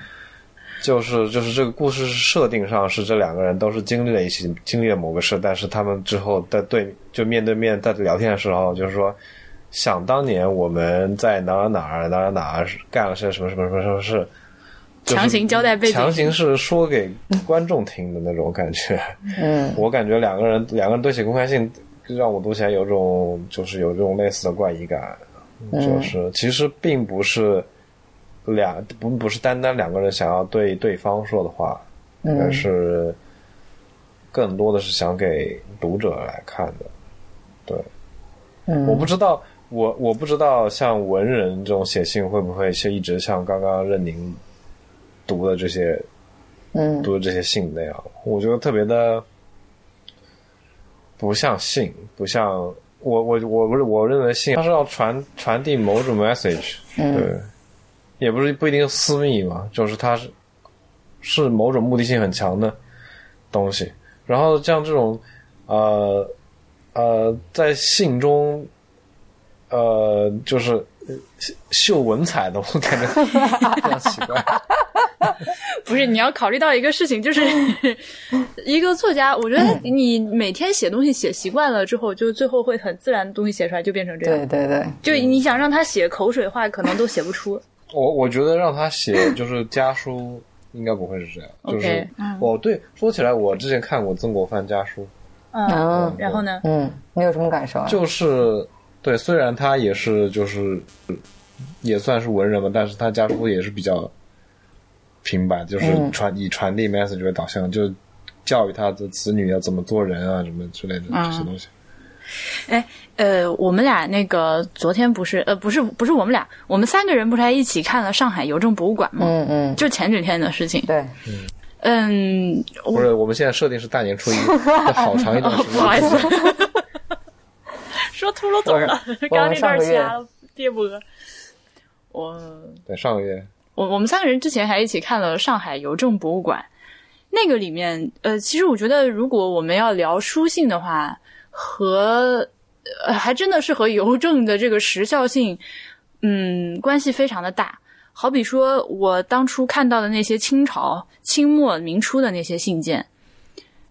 S2: 就是就是这个故事设定上是这两个人都是经历了一起经历了某个事，但是他们之后在对就面对面在聊天的时候，就是说。想当年我们在哪儿哪儿哪儿哪儿干了些什么什么什么什么事，
S3: 强行交代背景，
S2: 强行是说给观众听的那种感觉。
S1: 嗯，
S2: 我感觉两个人两个人对写公开信，让我读起来有种就是有这种类似的怪异感，就是其实并不是两不不是单单两个人想要对对方说的话，而是更多的是想给读者来看的，对，
S1: 嗯，
S2: 我不知道。我我不知道像文人这种写信会不会是一直像刚刚任宁读的这些，
S1: 嗯，
S2: 读的这些信那样，我觉得特别的不像信，不像我我我不是我认为信它是要传传递某种 message，对，也不是不一定私密嘛，就是它是是某种目的性很强的东西，然后像这种呃呃在信中。呃，就是秀文采的，我感觉 非常奇怪。
S3: 不是，你要考虑到一个事情，就是 一个作家，我觉得你每天写东西写习惯了之后，就最后会很自然的东西写出来，就变成这样。
S1: 对对对，
S3: 就你想让他写口水话，可能都写不出。
S2: 我我觉得让他写就是家书，应该不会是这样。就是哦，对，说起来，我之前看过曾国藩家书。
S3: 嗯，然后呢？
S1: 嗯，你有什么感受啊？
S2: 就是对，虽然他也是就是也算是文人嘛，但是他家书也是比较平白，就是
S1: 嗯
S2: 传、以传递 message 为导向，就教育他的子女要怎么做人啊，什么之类的这些东西。
S3: 哎，呃，我们俩那个昨天不是呃不是不是我们俩，我们三个人不是还一起看了上海邮政博物馆吗？
S1: 嗯嗯，
S3: 就前几天的事情。
S1: 对，
S3: 嗯，
S2: 不是，我们现在设定是大年初一，这好长一段时间。
S3: 不好意思，说秃噜嘴了，刚刚那段瞎了，别播。我
S2: 对，上个月
S3: 我我们三个人之前还一起看了上海邮政博物馆，那个里面，呃，其实我觉得如果我们要聊书信的话，和呃还真的是和邮政的这个时效性，嗯，关系非常的大。好比说我当初看到的那些清朝、清末明初的那些信件，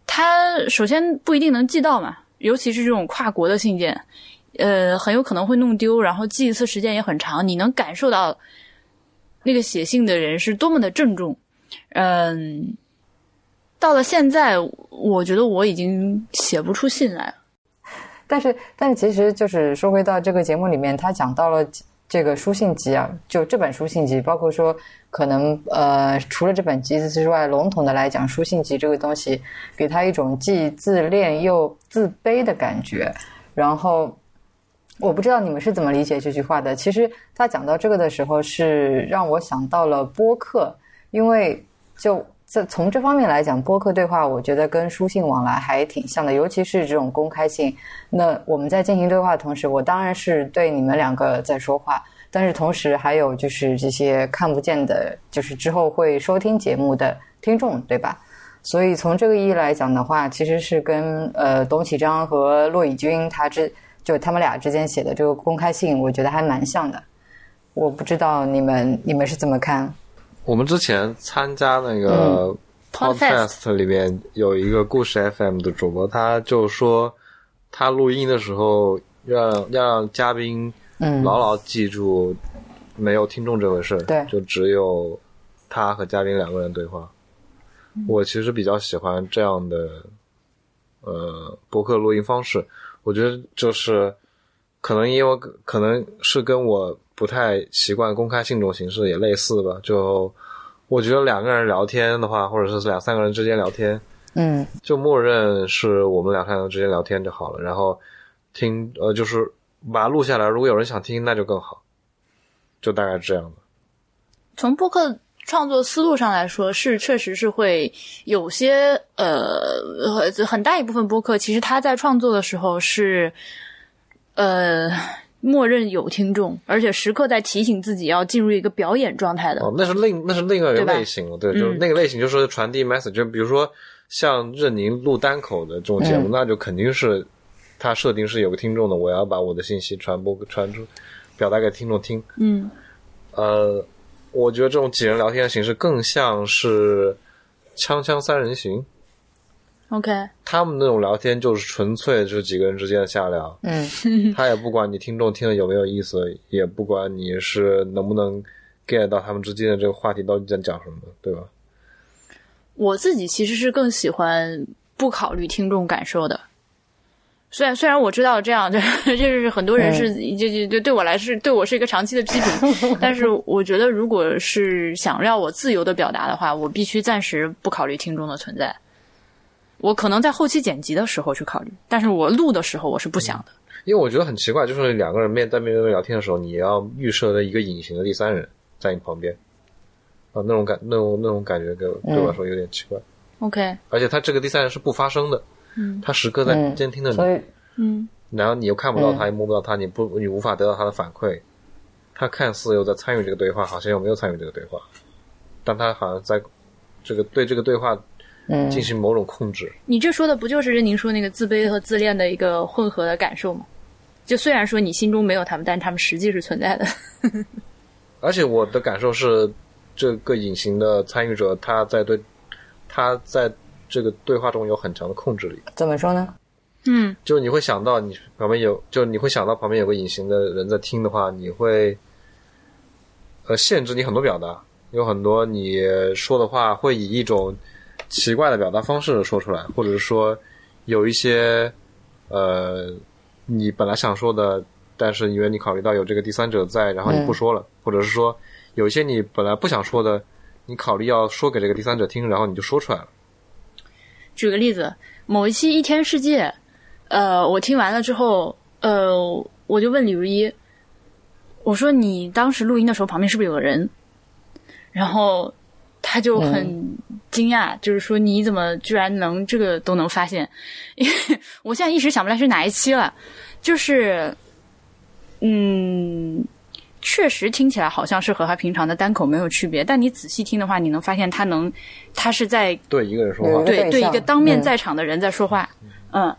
S3: 它首先不一定能寄到嘛，尤其是这种跨国的信件，呃，很有可能会弄丢，然后寄一次时间也很长，你能感受到那个写信的人是多么的郑重。嗯，到了现在，我觉得我已经写不出信来了。
S1: 但是但是其实就是说回到这个节目里面，他讲到了这个书信集啊，就这本书信集，包括说可能呃，除了这本集子之外，笼统的来讲，书信集这个东西给他一种既自恋又自卑的感觉。然后我不知道你们是怎么理解这句话的。其实他讲到这个的时候，是让我想到了播客，因为就这从这方面来讲，播客对话，我觉得跟书信往来还挺像的，尤其是这种公开性。那我们在进行对话的同时，我当然是对你们两个在说话，但是同时还有就是这些看不见的，就是之后会收听节目的听众，对吧？所以从这个意义来讲的话，其实是跟呃董启章和骆以军他之就他们俩之间写的这个公开信，我觉得还蛮像的。我不知道你们你们是怎么看？
S2: 我们之前参加那个 podcast 里面有一个故事 FM 的主播，他就说他录音的时候让要让嘉宾
S1: 嗯，
S2: 牢牢记住没有听众这回事，
S1: 对。
S2: 就只有他和嘉宾两个人对话。我其实比较喜欢这样的呃博客录音方式，我觉得就是可能因为可能是跟我不太习惯公开信这种形式也类似吧。就我觉得两个人聊天的话，或者是两三个人之间聊天，
S1: 嗯
S2: 就默认是我们两三个人之间聊天就好了，然后听呃就是把它录下来，如果有人想听那就更好，就大概是这样的。
S3: 从播客创作思路上来说，是确实是会有些呃很大一部分播客，其实他在创作的时候是呃默认有听众，而且时刻在提醒自己要进入一个表演状态的。
S2: 哦，那是另那是另外一个类型了，对，就是
S3: 嗯
S2: 那个类型就是传递 message，就比如说像任宁录单口的这种节目，
S1: 嗯
S2: 那就肯定是他设定是有个听众的，我要把我的信息传播传出，表达给听众听。
S3: 嗯
S2: 呃，我觉得这种几人聊天的形式更像是锵锵三人行，
S3: ，OK，
S2: 他们那种聊天就是纯粹就是几个人之间的瞎聊，
S1: 嗯
S2: 他也不管你听众听的有没有意思，也不管你是能不能 get 到他们之间的这个话题到底在讲什么，对吧？
S3: 我自己其实是更喜欢不考虑听众感受的。虽然虽然我知道这样，就 就是很多人是就就就对我来是对我是一个长期的批评，但是我觉得如果是想要我自由的表达的话，我必须暂时不考虑听众的存在。我可能在后期剪辑的时候去考虑，但是我录的时候我是不想的。
S2: 因为我觉得很奇怪，就是两个人面在面对面聊天的时候，你要预设的一个隐形的第三人在你旁边，啊，那种感那种那种感觉给我对我来说有点奇怪。
S3: OK，
S2: 而且他这个第三人是不发声的，
S3: 嗯
S2: 他时刻在
S1: 嗯
S2: 监听着你，
S3: 嗯
S2: 然后你又看不到他，也摸不到他，你不你无法得到他的反馈。他看似又在参与这个对话，好像又没有参与这个对话，但他好像在这个对这个对话
S1: 嗯
S2: 进行某种控制。
S3: 你这说的不就是任宁说那个自卑和自恋的一个混合的感受吗？就虽然说你心中没有他们，但他们实际是存在的。
S2: 而且我的感受是，这个隐形的参与者他在对他在这个对话中有很强的控制力。
S1: 怎么说呢？
S3: 嗯
S2: 就你会想到你旁边有，就你会想到旁边有个隐形的人在听的话，你会呃限制你很多表达，有很多你说的话会以一种奇怪的表达方式说出来，或者是说有一些呃你本来想说的，但是因为你考虑到有这个第三者在，然后你不说了，或者是说有一些你本来不想说的，你考虑要说给这个第三者听，然后你就说出来了。
S3: 举个例子，某一期《一天世界》，呃，我听完了之后，呃，我就问李如一，我说你当时录音的时候旁边是不是有个人？然后他就很惊讶，就是说你怎么居然能这个都能发现？因为我现在一时想不来是哪一期了，就是，嗯，确实听起来好像是和他平常的单口没有区别，但你仔细听的话，你能发现他能，他是在
S2: 对一个人说话
S3: 对对一个当面
S1: 嗯
S3: 在场的人在说话，嗯，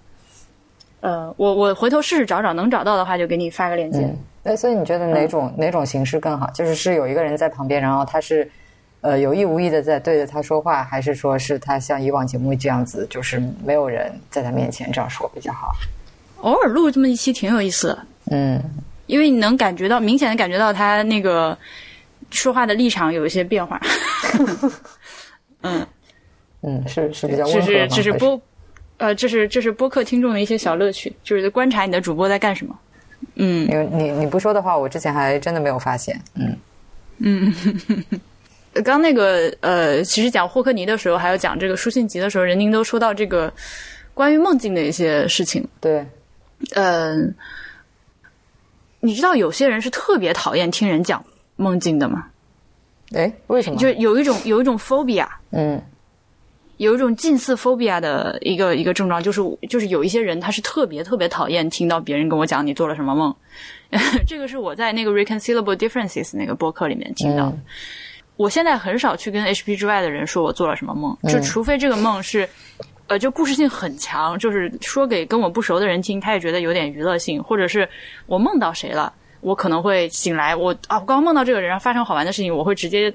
S3: 呃，我我回头试试找找，能找到的话就给你发个链接。
S1: 嗯，所以你觉得哪种、哪种形式更好？就是是有一个人在旁边，然后他是呃有意无意的在对着他说话，还是说是他像以往节目这样子，就是没有人在他面前这样说比较好？
S3: 偶尔录这么一期挺有意思的，
S1: 嗯
S3: 因为你能感觉到明显的感觉到他那个说话的立场有一些变化。
S1: 嗯嗯，是是比较
S3: 这
S1: 温和这？
S3: 是这是播，呃，这是这是播客听众的一些小乐趣，就是观察你的主播在干什么。嗯
S1: 因为你你不说的话，我之前还真的没有发现。嗯
S3: 刚刚那个呃，其实讲霍克尼的时候，还有讲这个书信集的时候，任宁都说到这个关于梦境的一些事情。
S1: 对，
S3: 嗯、你知道有些人是特别讨厌听人讲梦境的吗？
S1: 哎，为什么？
S3: 就有一种有一种 phobia，
S1: 嗯
S3: 有一种近似 phobia 的一个一个症状，就是就是有一些人他是特别特别讨厌听到别人跟我讲你做了什么梦，这个是我在那个 reconcilable differences 那个播客里面听到的。
S1: 嗯
S3: 我现在很少去跟 HP 之外的人说我做了什么梦，就除非这个梦是，呃，就故事性很强，就是说给跟我不熟的人听，他也觉得有点娱乐性，或者是我梦到谁了，我可能会醒来，我啊，我刚梦到这个人，然后发生好玩的事情，我会直接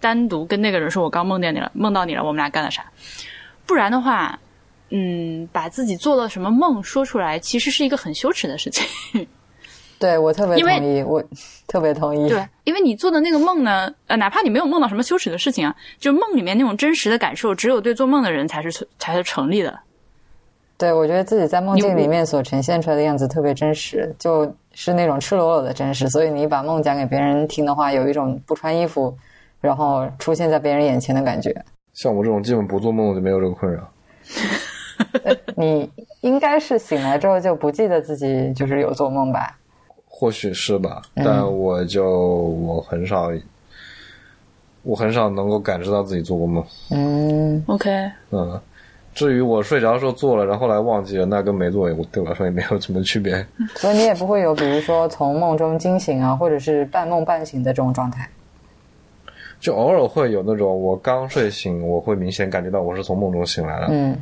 S3: 单独跟那个人说，我刚梦见你了，梦到你了，我们俩干了啥？不然的话，嗯，把自己做了什么梦说出来，其实是一个很羞耻的事情。
S1: 对我特别同意，我 特别同意。
S3: 对，因为你做的那个梦呢，呃，哪怕你没有梦到什么羞耻的事情啊，就梦里面那种真实的感受，只有对做梦的人才是才是成立的。
S1: 对，我觉得自己在梦境里面所呈现出来的样子特别真实，就是那种赤裸裸的真实。所以你把梦讲给别人听的话，有一种不穿衣服，然后出现在别人眼前的感觉。
S2: 像我这种基本不做梦的就没有这个困扰。
S1: 你应该是醒来之后就不记得自己就是有做梦吧？
S2: 或许是吧，但我就我很少，我很少能够感知到自己做过梦。
S1: 嗯
S3: ，OK，
S2: 嗯，至于我睡着的时候做了，然后后来忘记了，那跟没做也对我来说也没有什么区别。
S1: 所以你也不会有比如说从梦中惊醒啊，或者是半梦半醒的这种状态。
S2: 就偶尔会有那种我刚睡醒，我会明显感觉到我是从梦中醒来的，
S1: 嗯，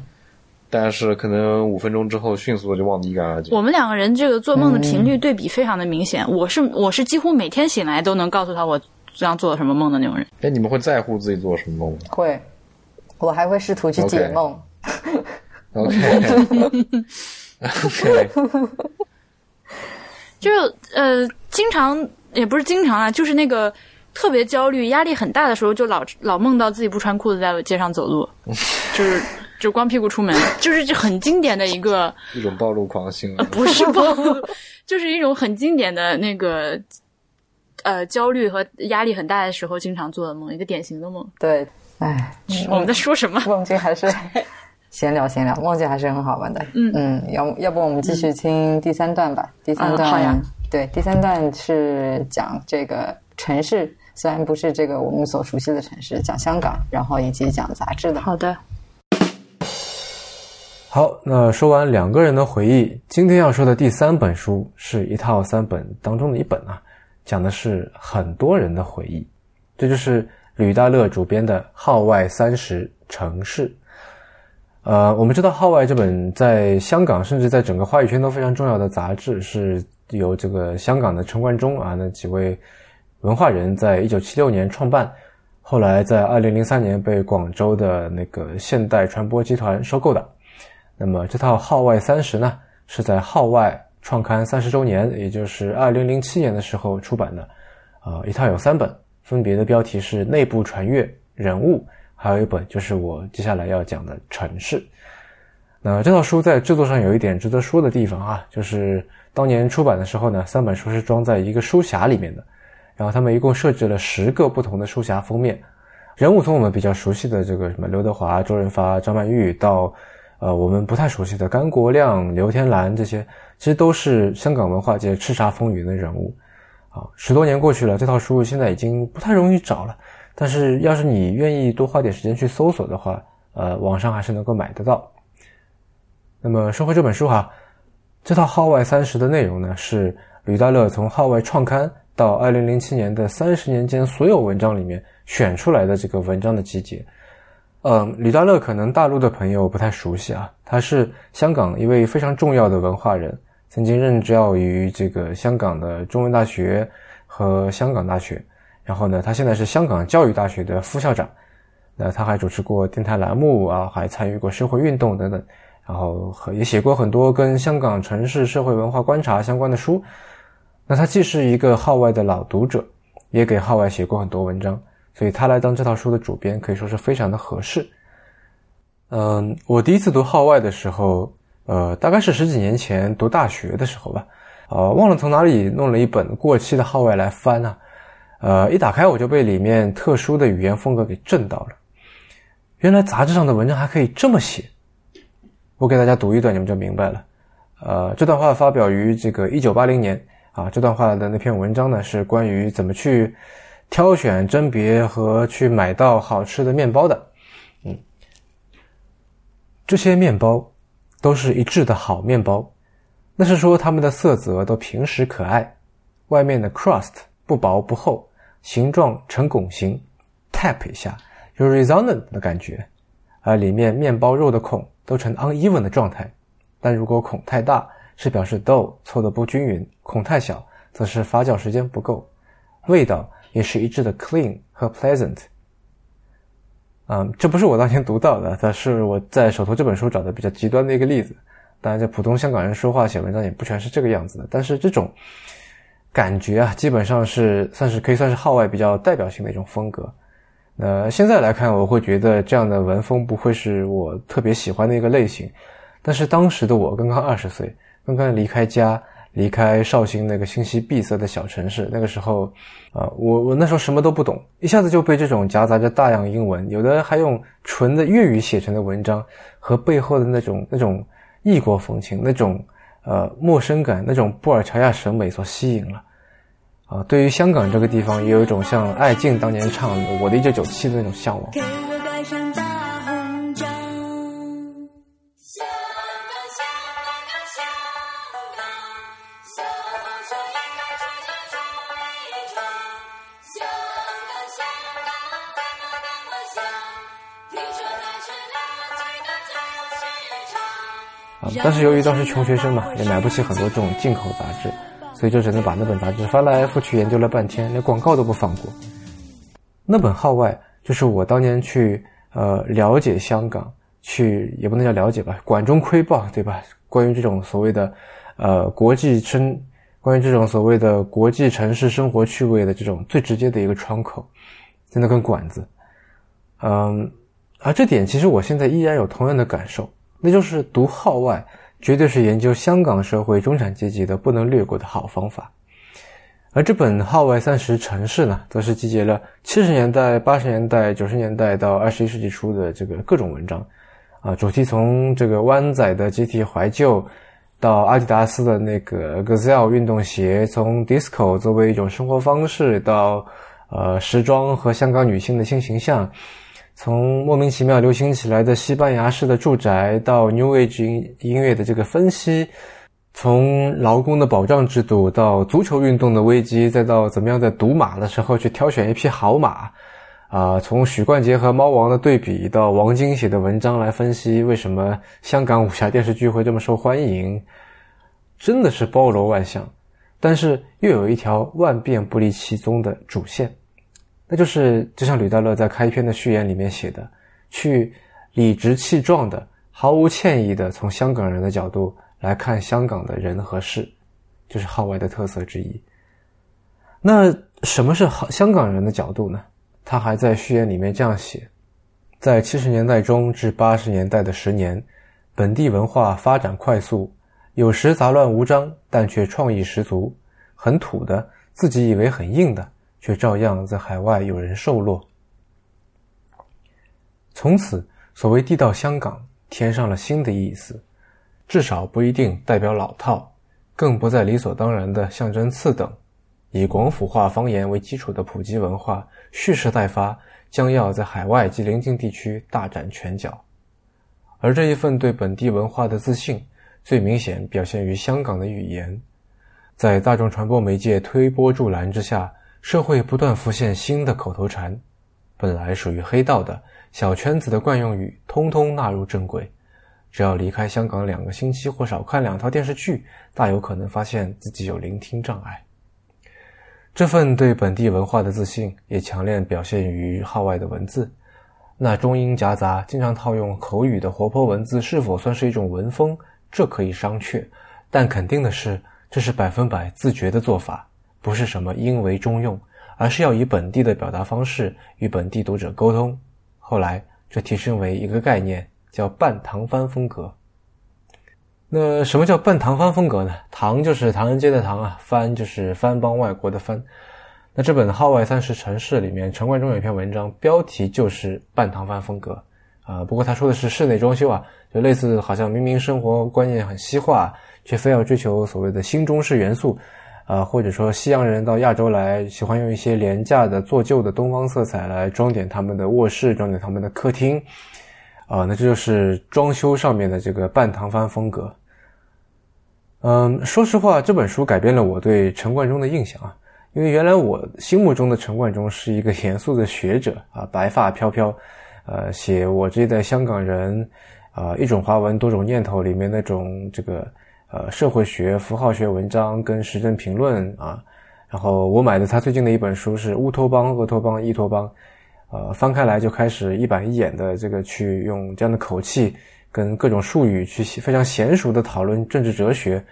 S2: 但是可能五分钟之后迅速的就忘得一干二净。
S3: 我们两个人这个做梦的频率对比非常的明显。我是我是几乎每天醒来都能告诉他我这样做了什么梦的那种人。
S2: 哎，你们会在乎自己做什么梦吗
S1: 会，我还会试图去解
S2: OK
S1: 梦。
S2: ？OK，OK，
S3: 就呃，经常也不是经常啊，就是那个特别焦虑、压力很大的时候，就老老梦到自己不穿裤子在街上走路，就是就光屁股出门，就是这很经典的一个，
S2: 一种暴露狂行为。
S3: 不是暴露，就是一种很经典的那个呃焦虑和压力很大的时候经常做的梦，一个典型的梦。
S1: 对，哎，
S3: 我们在说什么？
S1: 梦境还是闲 聊闲聊，梦境还是很好玩的。
S3: 嗯
S1: 嗯，要要不我们继续听第三段吧。第三段、
S3: 嗯好呀
S1: 对，第三段是讲这个城市，虽然不是这个我们所熟悉的城市，讲香港，然后以及讲杂志的。
S3: 好的，
S4: 好，那说完两个人的回忆，今天要说的第三本书是一套三本当中的一本啊，讲的是很多人的回忆，这就是吕大乐主编的《号外三十城市》。呃，我们知道《号外》这本在香港甚至在整个华语圈都非常重要的杂志，是由这个香港的陈冠中啊那几位文化人在一九七六年创办，后来在二零零三年被广州的那个现代传播集团收购的。那么这套《号外三十》呢，是在《号外》创刊三十周年，也就是二零零七年的时候出版的，啊、一套有三本，分别的标题是《内部传阅》《人物》，还有一本就是我接下来要讲的《城市》。那这套书在制作上有一点值得说的地方啊，就是当年出版的时候呢，三本书是装在一个书匣里面的，然后他们一共设置了十个不同的书匣封面，人物从我们比较熟悉的这个什么刘德华、周润发、张曼玉到。呃，我们不太熟悉的甘国亮、刘天兰这些，其实都是香港文化界叱咤风云的人物。啊，十多年过去了，这套书现在已经不太容易找了。但是，要是你愿意多花点时间去搜索的话，呃，网上还是能够买得到。那么，说回这本书哈，这套《号外三十》的内容呢，是吕大乐从号外创刊到二零零七年的三十年间所有文章里面选出来的这个文章的集结。嗯，李大乐可能大陆的朋友不太熟悉啊，他是香港一位非常重要的文化人，曾经任教于这个香港的中文大学和香港大学，然后呢，他现在是香港教育大学的副校长，那他还主持过电台栏目啊，还参与过社会运动等等，然后也写过很多跟香港城市社会文化观察相关的书，那他既是一个号外的老读者，也给号外写过很多文章。所以他来当这套书的主编，可以说是非常的合适。嗯，我第一次读号外的时候，呃，大概是十几年前读大学的时候吧，呃，忘了从哪里弄了一本过期的号外来翻呢，呃，一打开我就被里面特殊的语言风格给震到了。原来杂志上的文章还可以这么写，我给大家读一段，你们就明白了。呃，这段话发表于这个一九八零年啊，这段话的那篇文章呢是关于怎么去。挑选、甄别和去买到好吃的面包的，嗯，这些面包都是一致的好面包。那是说它们的色泽都平实可爱，外面的 crust 不薄不厚，形状呈拱形，tap 一下有 resonant 的感觉，而里面面包肉的孔都呈 uneven 的状态。但如果孔太大，是表示 dough 搓得不均匀；孔太小，则是发酵时间不够。味道。也是一致的，clean 和 pleasant。嗯，这不是我当年读到的，它是我在手头这本书找的比较极端的一个例子。当然，在普通香港人说话写文章也不全是这个样子的。但是这种感觉啊，基本上是算是可以算是号外比较代表性的一种风格。那现在来看，我会觉得这样的文风不会是我特别喜欢的一个类型。但是当时的我刚刚二十岁，刚刚离开家。离开绍兴那个信息闭塞的小城市，那个时候，啊，我我那时候什么都不懂，一下子就被这种夹杂着大量英文，有的还用纯的粤语写成的文章和背后的那种那种异国风情、那种呃陌生感、那种布尔乔亚审美所吸引了，啊，对于香港这个地方也有一种像艾敬当年唱《我的一九九七》的那种向往。但是由于当时穷学生嘛，也买不起很多这种进口杂志，所以就只能把那本杂志翻来覆去研究了半天，连广告都不放过。那本号外就是我当年去呃了解香港，去也不能叫了解吧，管中窥豹，对吧？关于这种所谓的呃国际生，关于这种所谓的国际城市生活趣味的这种最直接的一个窗口，真的跟管子。嗯，而这点其实我现在依然有同样的感受。那就是读号外，绝对是研究香港社会中产阶级的不能略过的好方法。而这本《号外三十城市》呢，则是集结了七十年代、八十年代、九十年代到二十一世纪初的这个各种文章，啊，主题从这个湾仔的集体怀旧，到阿迪达斯的那个 Gazelle 运动鞋，从 Disco 作为一种生活方式，到呃时装和香港女性的新形象。从莫名其妙流行起来的西班牙式的住宅到 New Age 音乐的这个分析，从劳工的保障制度到足球运动的危机，再到怎么样在赌马的时候去挑选一匹好马，啊，从许冠杰和猫王的对比到王晶写的文章来分析为什么香港武侠电视剧会这么受欢迎，真的是包罗万象，但是又有一条万变不离其宗的主线。那就是，就像吕大乐在开篇的序言里面写的，去理直气壮的、毫无歉意的从香港人的角度来看香港的人和事，就是号外的特色之一。那什么是好香港人的角度呢？他还在序言里面这样写：在七十年代中至八十年代的十年，本地文化发展快速，有时杂乱无章，但却创意十足，很土的，自己以为很硬的，却照样在海外有人受落。从此，所谓地道香港添上了新的意思，至少不一定代表老套，更不再理所当然的象征次等。以广府话方言为基础的普及文化蓄势待发，将要在海外及邻近地区大展拳脚。而这一份对本地文化的自信，最明显表现于香港的语言。在大众传播媒介推波助澜之下，社会不断浮现新的口头禅，本来属于黑道的小圈子的惯用语，通通纳入正轨。只要离开香港两个星期，或少看两套电视剧，大有可能发现自己有聆听障碍。这份对本地文化的自信，也强烈表现于号外的文字。那中英夹杂、经常套用口语的活泼文字，是否算是一种文风？这可以商榷。但肯定的是，这是百分百自觉的做法，不是什么英为中用，而是要以本地的表达方式与本地读者沟通。后来，这提升为一个概念，叫“半唐番风格”。那什么叫半唐番风格呢？唐就是唐人街的唐啊，番就是番邦外国的番。那这本《号外三十城市》里面，陈冠中有一篇文章，标题就是半唐番风格啊。不过他说的是室内装修啊，就类似好像明明生活观念很西化，却非要追求所谓的新中式元素啊，或者说西洋人到亚洲来，喜欢用一些廉价的做旧的东方色彩来装点他们的卧室，装点他们的客厅啊。那这就是装修上面的这个半唐番风格。嗯，说实话，这本书改变了我对陈冠中的印象啊。因为原来我心目中的陈冠中是一个严肃的学者啊，白发飘飘，呃，写我这一代香港人啊一种华文多种念头里面那种这个呃社会学、符号学文章跟时政评论啊。然后我买的他最近的一本书是《乌托邦、厄托邦、伊托邦》，呃，翻开来就开始一板一眼的这个去用这样的口气。跟各种术语去非常娴熟的讨论政治哲学，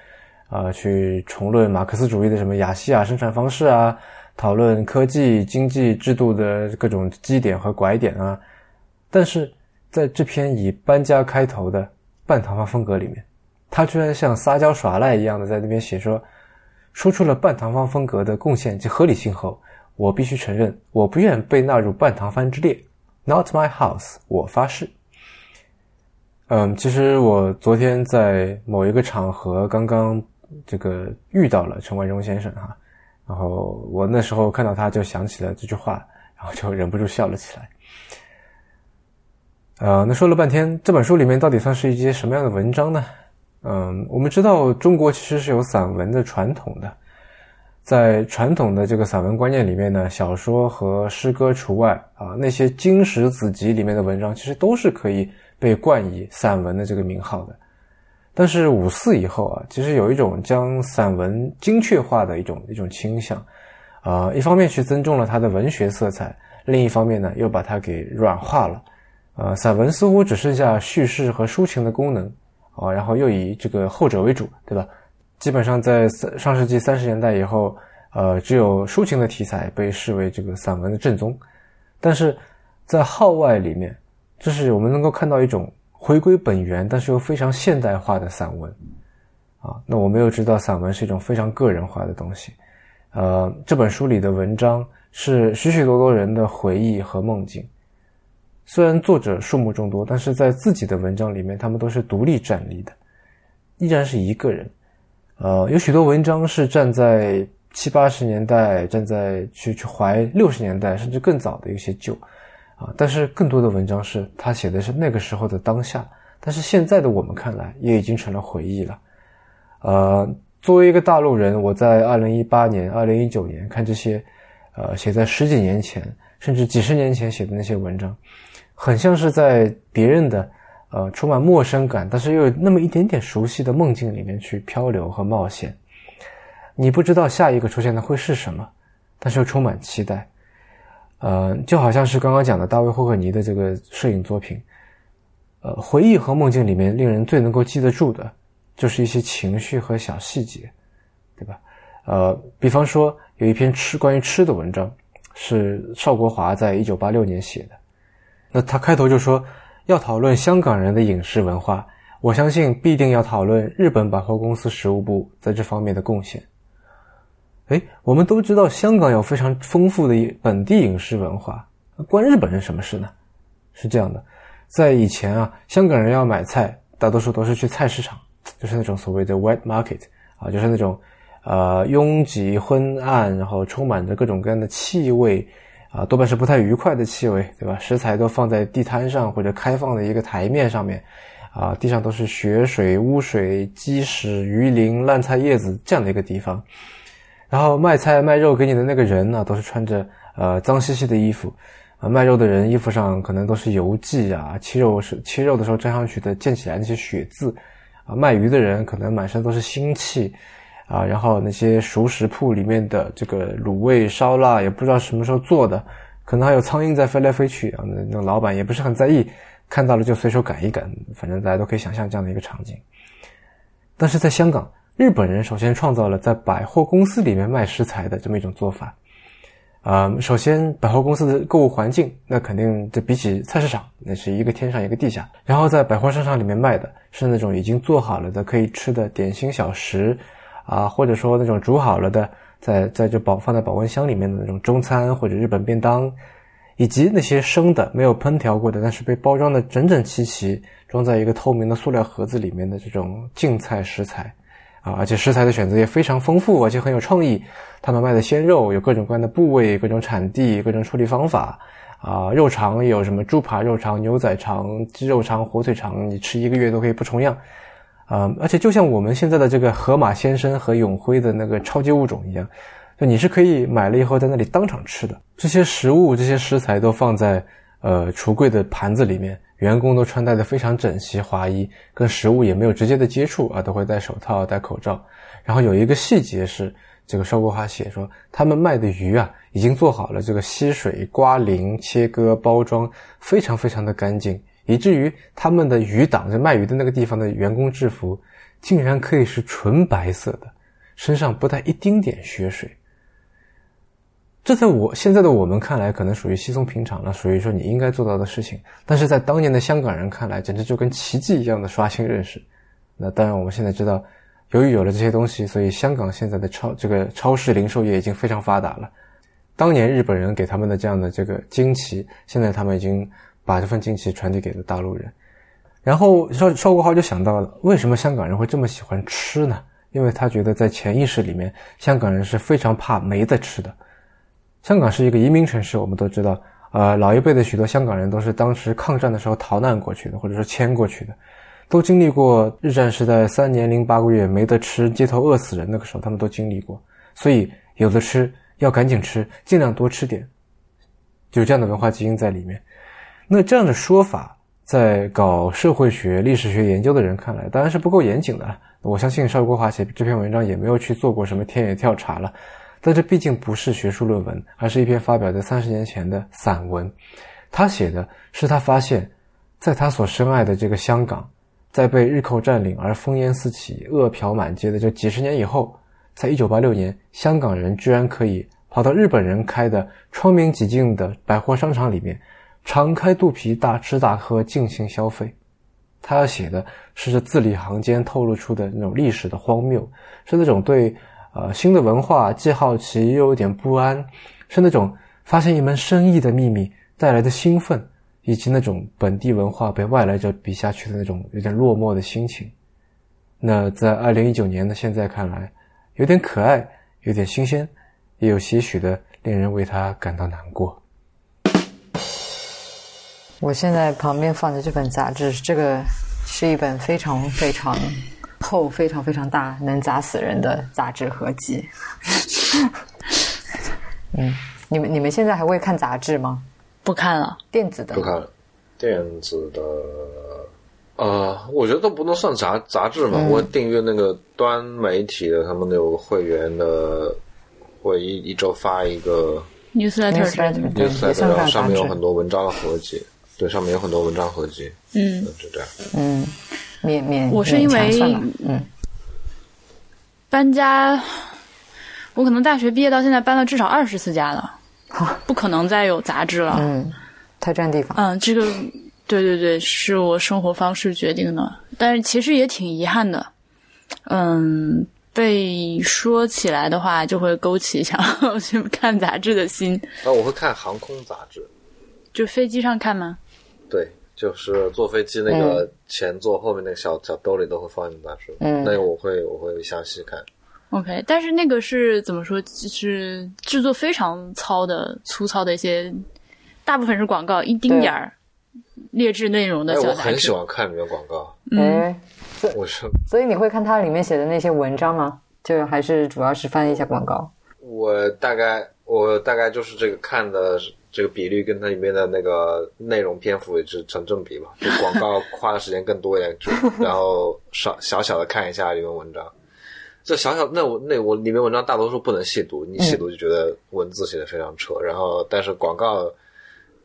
S4: 啊，去重论马克思主义的什么亚细亚生产方式啊，讨论科技经济制度的各种基点和拐点啊。但是在这篇以搬家开头的半唐方风格里面，他居然像撒娇耍赖一样的在那边写说，说出了半唐方风格的贡献及合理性后，我必须承认，我不愿被纳入半唐番之列，Not my house，我发誓。嗯，其实我昨天在某一个场合刚刚这个遇到了陈冠中先生哈，然后我那时候看到他就想起了这句话，然后就忍不住笑了起来。呃，那说了半天，这本书里面到底算是一些什么样的文章呢？嗯，我们知道中国其实是有散文的传统的，在传统的这个散文观念里面呢，小说和诗歌除外啊，那些经史子集里面的文章其实都是可以。被冠以散文的这个名号的，但是五四以后啊，其实有一种将散文精确化的一种一种倾向，啊，一方面去增重了它的文学色彩，另一方面呢，又把它给软化了，呃，散文似乎只剩下叙事和抒情的功能，啊，然后又以这个后者为主，对吧？基本上在上世纪三十年代以后，呃，只有抒情的题材被视为这个散文的正宗，但是在号外里面。这是我们能够看到一种回归本源，但是又非常现代化的散文，啊，那我们又知道散文是一种非常个人化的东西，呃，这本书里的文章是许许多多人的回忆和梦境，虽然作者数目众多，但是在自己的文章里面，他们都是独立站立的，依然是一个人，呃，有许多文章是站在七八十年代，站在去去怀六十年代甚至更早的一些旧。啊，但是更多的文章是他写的是那个时候的当下，但是现在的我们看来也已经成了回忆了。呃，作为一个大陆人，我在二零一八年、二零一九年看这些，呃，写在十几年前甚至几十年前写的那些文章，很像是在别人的呃充满陌生感，但是又有那么一点点熟悉的梦境里面去漂流和冒险。你不知道下一个出现的会是什么，但是又充满期待。呃，就好像是刚刚讲的大卫霍克尼的这个摄影作品，呃，回忆和梦境里面令人最能够记得住的，就是一些情绪和小细节，对吧？呃，比方说有一篇吃关于吃的文章，是邵国华在一九八六年写的，那他开头就说要讨论香港人的饮食文化，我相信必定要讨论日本百货公司食物部在这方面的贡献。哎，我们都知道香港有非常丰富的本地影视文化，关日本人什么事呢？是这样的，在以前啊，香港人要买菜，大多数都是去菜市场，就是那种所谓的 wet market 啊，就是那种呃拥挤昏暗，然后充满着各种各样的气味啊，多半是不太愉快的气味，对吧？食材都放在地摊上或者开放的一个台面上面，啊，地上都是血水、污水、鸡屎、鱼鳞、烂菜叶子这样的一个地方。然后卖菜卖肉给你的那个人呢，都是穿着呃脏兮兮的衣服，啊，卖肉的人衣服上可能都是油迹啊，切肉是切肉的时候沾上去的溅起来那些血渍，啊，卖鱼的人可能满身都是腥气，啊，然后那些熟食铺里面的这个卤味烧腊也不知道什么时候做的，可能还有苍蝇在飞来飞去啊，那那老板也不是很在意，看到了就随手赶一赶，反正大家都可以想象这样的一个场景，但是在香港。日本人首先创造了在百货公司里面卖食材的这么一种做法，啊，首先百货公司的购物环境，那肯定这比起菜市场，那是一个天上一个地下。然后在百货商场里面卖的是那种已经做好了的可以吃的点心小食，啊，或者说那种煮好了的，在在这保放在保温箱里面的那种中餐或者日本便当，以及那些生的没有烹调过的，但是被包装的整整齐齐，装在一个透明的塑料盒子里面的这种净菜食材。啊，而且食材的选择也非常丰富，而且很有创意。他们卖的鲜肉有各种各样的部位、各种产地、各种处理方法。啊，肉肠有什么猪扒肉肠、牛仔肠、鸡肉肠、火腿肠，你吃一个月都可以不重样。啊，而且就像我们现在的这个河马先生和永辉的那个超级物种一样，就你是可以买了以后在那里当场吃的。这些食物、这些食材都放在呃橱柜的盘子里面。员工都穿戴的非常整齐划一，跟食物也没有直接的接触啊，都会戴手套、戴口罩。然后有一个细节是，这个邵国华写说，他们卖的鱼啊，已经做好了这个吸水、刮鳞、切割、包装，非常非常的干净，以至于他们的鱼档，就卖鱼的那个地方的员工制服，竟然可以是纯白色的，身上不带一丁点血水。这在我现在的我们看来，可能属于稀松平常了，属于说你应该做到的事情。但是在当年的香港人看来，简直就跟奇迹一样的刷新认识。那当然，我们现在知道，由于有了这些东西，所以香港现在的超这个超市零售业已经非常发达了。当年日本人给他们的这样的这个惊奇，现在他们已经把这份惊奇传递给了大陆人。然后邵邵国豪就想到了，为什么香港人会这么喜欢吃呢？因为他觉得在潜意识里面，香港人是非常怕没得吃的。香港是一个移民城市，我们都知道。呃，老一辈的许多香港人都是当时抗战的时候逃难过去的，或者说迁过去的，都经历过日战时代三年零八个月没得吃、街头饿死人那个时候，他们都经历过。所以有的吃要赶紧吃，尽量多吃点，有这样的文化基因在里面。那这样的说法，在搞社会学、历史学研究的人看来，当然是不够严谨的。我相信邵国华写这篇文章也没有去做过什么田野调查了。但这毕竟不是学术论文，而是一篇发表在三十年前的散文。他写的是他发现，在他所深爱的这个香港，在被日寇占领而烽烟四起、饿殍满街的这几十年以后，在一九八六年，香港人居然可以跑到日本人开的窗明几净的百货商场里面，敞开肚皮大吃大喝，尽情消费。他要写的是这字里行间透露出的那种历史的荒谬，是那种对。呃，新的文化既好奇又有点不安，是那种发现一门生意的秘密带来的兴奋，以及那种本地文化被外来者比下去的那种有点落寞的心情。那在二零一九年的现在看来，有点可爱，有点新鲜，也有些许的令人为他感到难过。
S1: 我现在旁边放的这本杂志，这个是一本非常非常。厚非常非常大，能砸死人的杂志合集。嗯，你们你们现在还会看杂志吗？
S3: 不看了，
S1: 电子的
S2: 不看了，电子的。呃，我觉得都不能算杂杂志嘛。我订阅那个端媒体的，他们有个会员的，会一一周发一个
S3: newsletter，newsletter，
S2: 然后上面有很多文章的合集。对，上面有很多文章合集。
S3: 嗯，
S2: 就这样。
S1: 嗯。免免，
S3: 我是因为
S1: 嗯，
S3: 搬家，我可能大学毕业到现在搬了至少二十次家了，
S1: 好，
S3: 不可能再有杂志了，
S1: 嗯，太占地方，
S3: 嗯，这个，对对对，是我生活方式决定的，但是其实也挺遗憾的。嗯，被说起来的话，就会勾起想要去看杂志的心。
S2: 那我会看航空杂志，
S3: 就飞机上看吗？
S2: 对，就是坐飞机那个前座后面那个小小兜里都会放一本杂志，
S1: 嗯
S2: 那个我会我会详细看。
S3: OK，但是那个是怎么说？就是制作非常糙的、粗糙的一些，大部分是广告，一丁点儿劣质内容的
S2: 我很喜。欢看里面广告，
S3: 嗯，
S1: 哎，
S2: 我是
S1: 所以你会看它里面写的那些文章吗？就还是主要是翻一下广告？
S2: 我大概我大概就是这个看的这个比率跟它里面的那个内容篇幅也是成正比嘛，就广告花的时间更多一点，就 然后少小小的看一下里面文章。这小小那我那我里面文章大多数不能细读，你细读就觉得文字写的非常扯。然后但是广告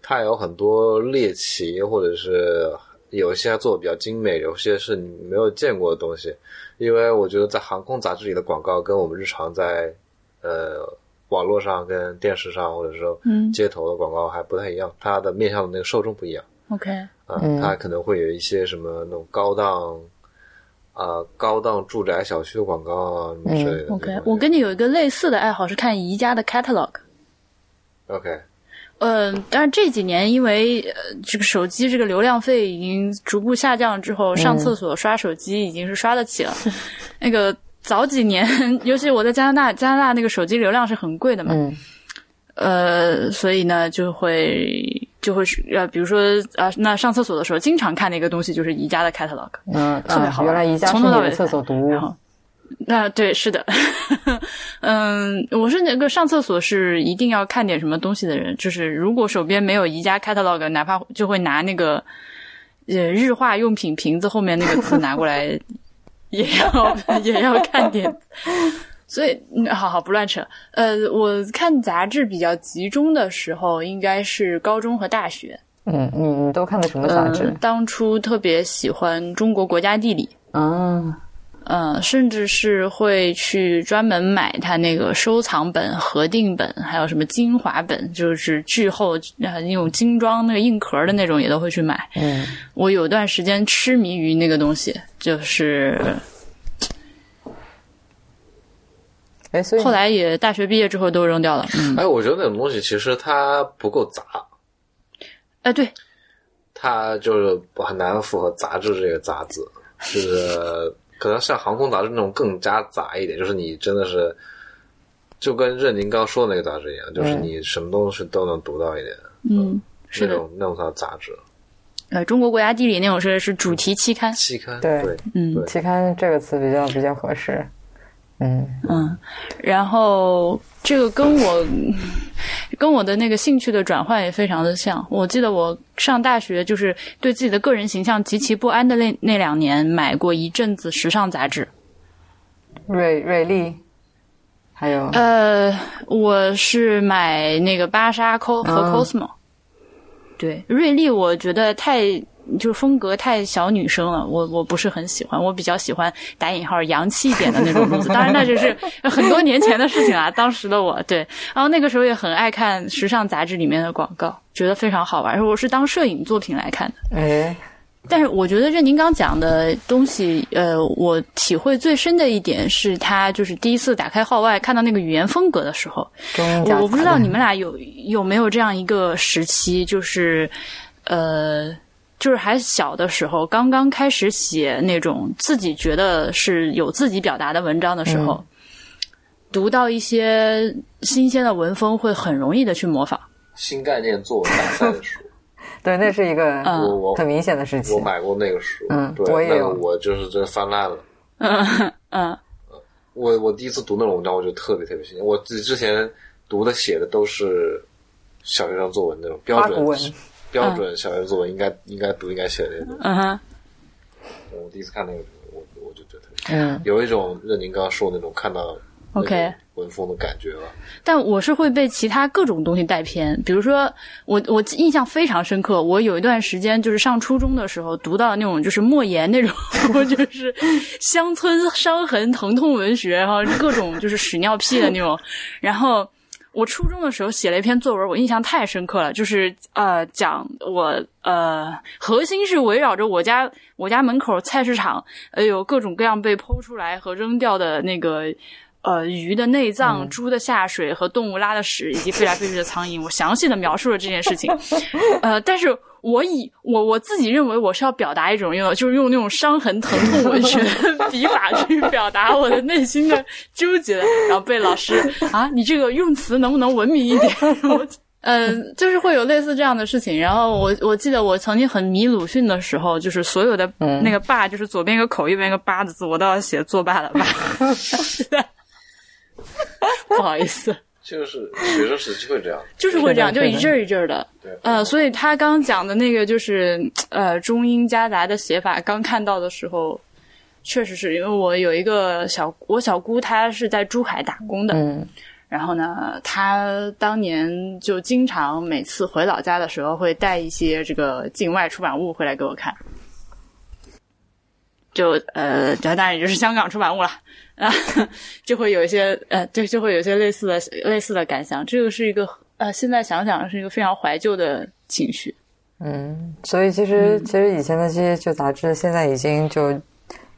S2: 它有很多猎奇，或者是有一些做的比较精美，有些是你没有见过的东西。因为我觉得在航空杂志里的广告跟我们日常在呃网络上、跟电视上或者说
S3: 嗯
S2: 街头的广告还不太一样，它的面向的那个受众不一样。
S3: OK，
S2: 啊，
S1: 嗯
S2: 它可能会有一些什么那种高档啊、高档住宅小区的广告啊什么之类的。
S3: OK，我跟你有一个类似的爱好是看宜家的 catalog。
S2: OK
S3: 嗯，但是这几年因为呃这个手机这个流量费已经逐步下降之后，上厕所刷手机已经是刷得起了。那个早几年，尤其我在加拿大，加拿大那个手机流量是很贵的嘛，
S1: 嗯
S3: 呃，所以呢就会就会是呃，比如说啊、那上厕所的时候经常看的一个东西就是宜家的 catalog。特别好，玩
S1: 原来宜家
S3: 从头到尾
S1: 厕所读物
S3: 然。后，那、对，是的，嗯，我是那个上厕所是一定要看点什么东西的人，就是如果手边没有宜家 catalog，哪怕就会拿那个呃日化用品瓶子后面那个字拿过来，也要 也要看点。所以，嗯好好不乱扯。呃，我看杂志比较集中的时候，应该是高中和大学。
S1: 嗯，你你都看的什么杂志
S3: 嗯？当初特别喜欢《中国国家地理》。
S1: 啊，
S3: 嗯，甚至是会去专门买它那个收藏本、核定本，还有什么精华本，就是巨厚呃那种精装那个硬壳的那种，也都会去买。
S1: 嗯
S3: 我有段时间痴迷于那个东西，就是
S1: 哎，所以
S3: 后来也大学毕业之后都扔掉了。嗯，
S2: 哎，我觉得那种东西其实它不够杂，
S3: 哎，对，
S2: 它就是很难符合杂志这个杂字，就是可能像航空杂志那种更加杂一点，就是你真的是就跟任宁刚说的那个杂志一样，就是你什么东西都能读到一点，
S3: 嗯，是的，
S2: 那种那种叫杂志
S3: 呃，中国国家地理那种是是主题期刊。
S2: 期刊，
S1: 对
S2: 对
S3: 嗯
S1: 期刊这个词比较比较合适。嗯
S3: 嗯，然后这个跟我跟我的那个兴趣的转换也非常的像。我记得我上大学就是对自己的个人形象极其不安的那那两年，买过一阵子时尚杂志。
S1: 瑞瑞丽，还有
S3: 呃，我是买那个芭莎 Co 和
S1: 嗯
S3: Cosmo。对，瑞丽我觉得太就是风格太小女生了，我我不是很喜欢，我比较喜欢打引号洋气一点的那种路子。当然，那只是 很多年前的事情啊，当时的我对，然后那个时候也很爱看时尚杂志里面的广告，觉得非常好玩，而我是当摄影作品来看的。
S1: 哎
S3: 但是我觉得任宁刚讲的东西，呃，我体会最深的一点是他就是第一次打开号外看到那个语言风格的时候，我不知道你们俩有有没有这样一个时期，就是呃，就是还小的时候，刚刚开始写那种自己觉得是有自己表达的文章的时候，读到一些新鲜的文风，会很容易的去模仿。
S2: 新概念作文大赛的书，
S1: 对，那是一个
S3: 嗯
S2: 我我
S1: 很明显的事情
S2: 我。买过那个书，
S1: 嗯
S2: 对，那
S1: 我也有
S2: 个我就是真的翻烂了。
S3: 嗯嗯
S2: 我我第一次读那种文章，我觉得特别特别新鲜。我之之前读的写的都是小学生作文那种标准
S1: 文
S2: 标准小学作文应该应该读应该写的那种。
S3: 嗯哼，
S2: 我第一次看那个，我我就觉得
S1: 嗯
S2: 有一种任您刚刚说的那种看到
S3: OK
S2: 文风的感觉吧。
S3: 但我是会被其他各种东西带偏，比如说我我印象非常深刻，我有一段时间就是上初中的时候读到那种就是莫言那种，就是乡村伤痕疼痛文学，然后各种就是屎尿屁的那种，然后。我初中的时候写了一篇作文，我印象太深刻了，就是呃讲我呃核心是围绕着我家我家门口菜市场，呃有各种各样被剖出来和扔掉的那个呃鱼的内脏、猪的下水和动物拉的屎以及飞来飞去的苍蝇，我详细的描述了这件事情，呃，但是。我以我我自己认为我是要表达一种用就是用那种伤痕疼痛文学的 笔法去表达我的内心的纠结，然后被老师啊，你这个用词能不能文明一点？嗯，就是会有类似这样的事情。然后我我记得我曾经很迷鲁迅的时候，就是所有的那个霸，就是左边一个口，右边一个八的字，我都要写作罢了吧。不好意思。
S2: 就是学生时期会这样，
S3: 就是会这样，就一阵儿一阵儿的。
S2: 对，
S3: 呃，所以他刚讲的那个就是呃中英夹杂的写法，刚看到的时候，确实是因为我有一个小我小姑，她是在珠海打工的，
S1: 嗯，
S3: 然后呢，她当年就经常每次回老家的时候，会带一些这个境外出版物回来给我看，就呃，当然也就是香港出版物了。啊，就会有一些呃，对，就会有一些类似的类似的感想。这个是一个呃，现在想想是一个非常怀旧的情绪。
S1: 嗯，所以其实其实以前的这些旧杂志，现在已经就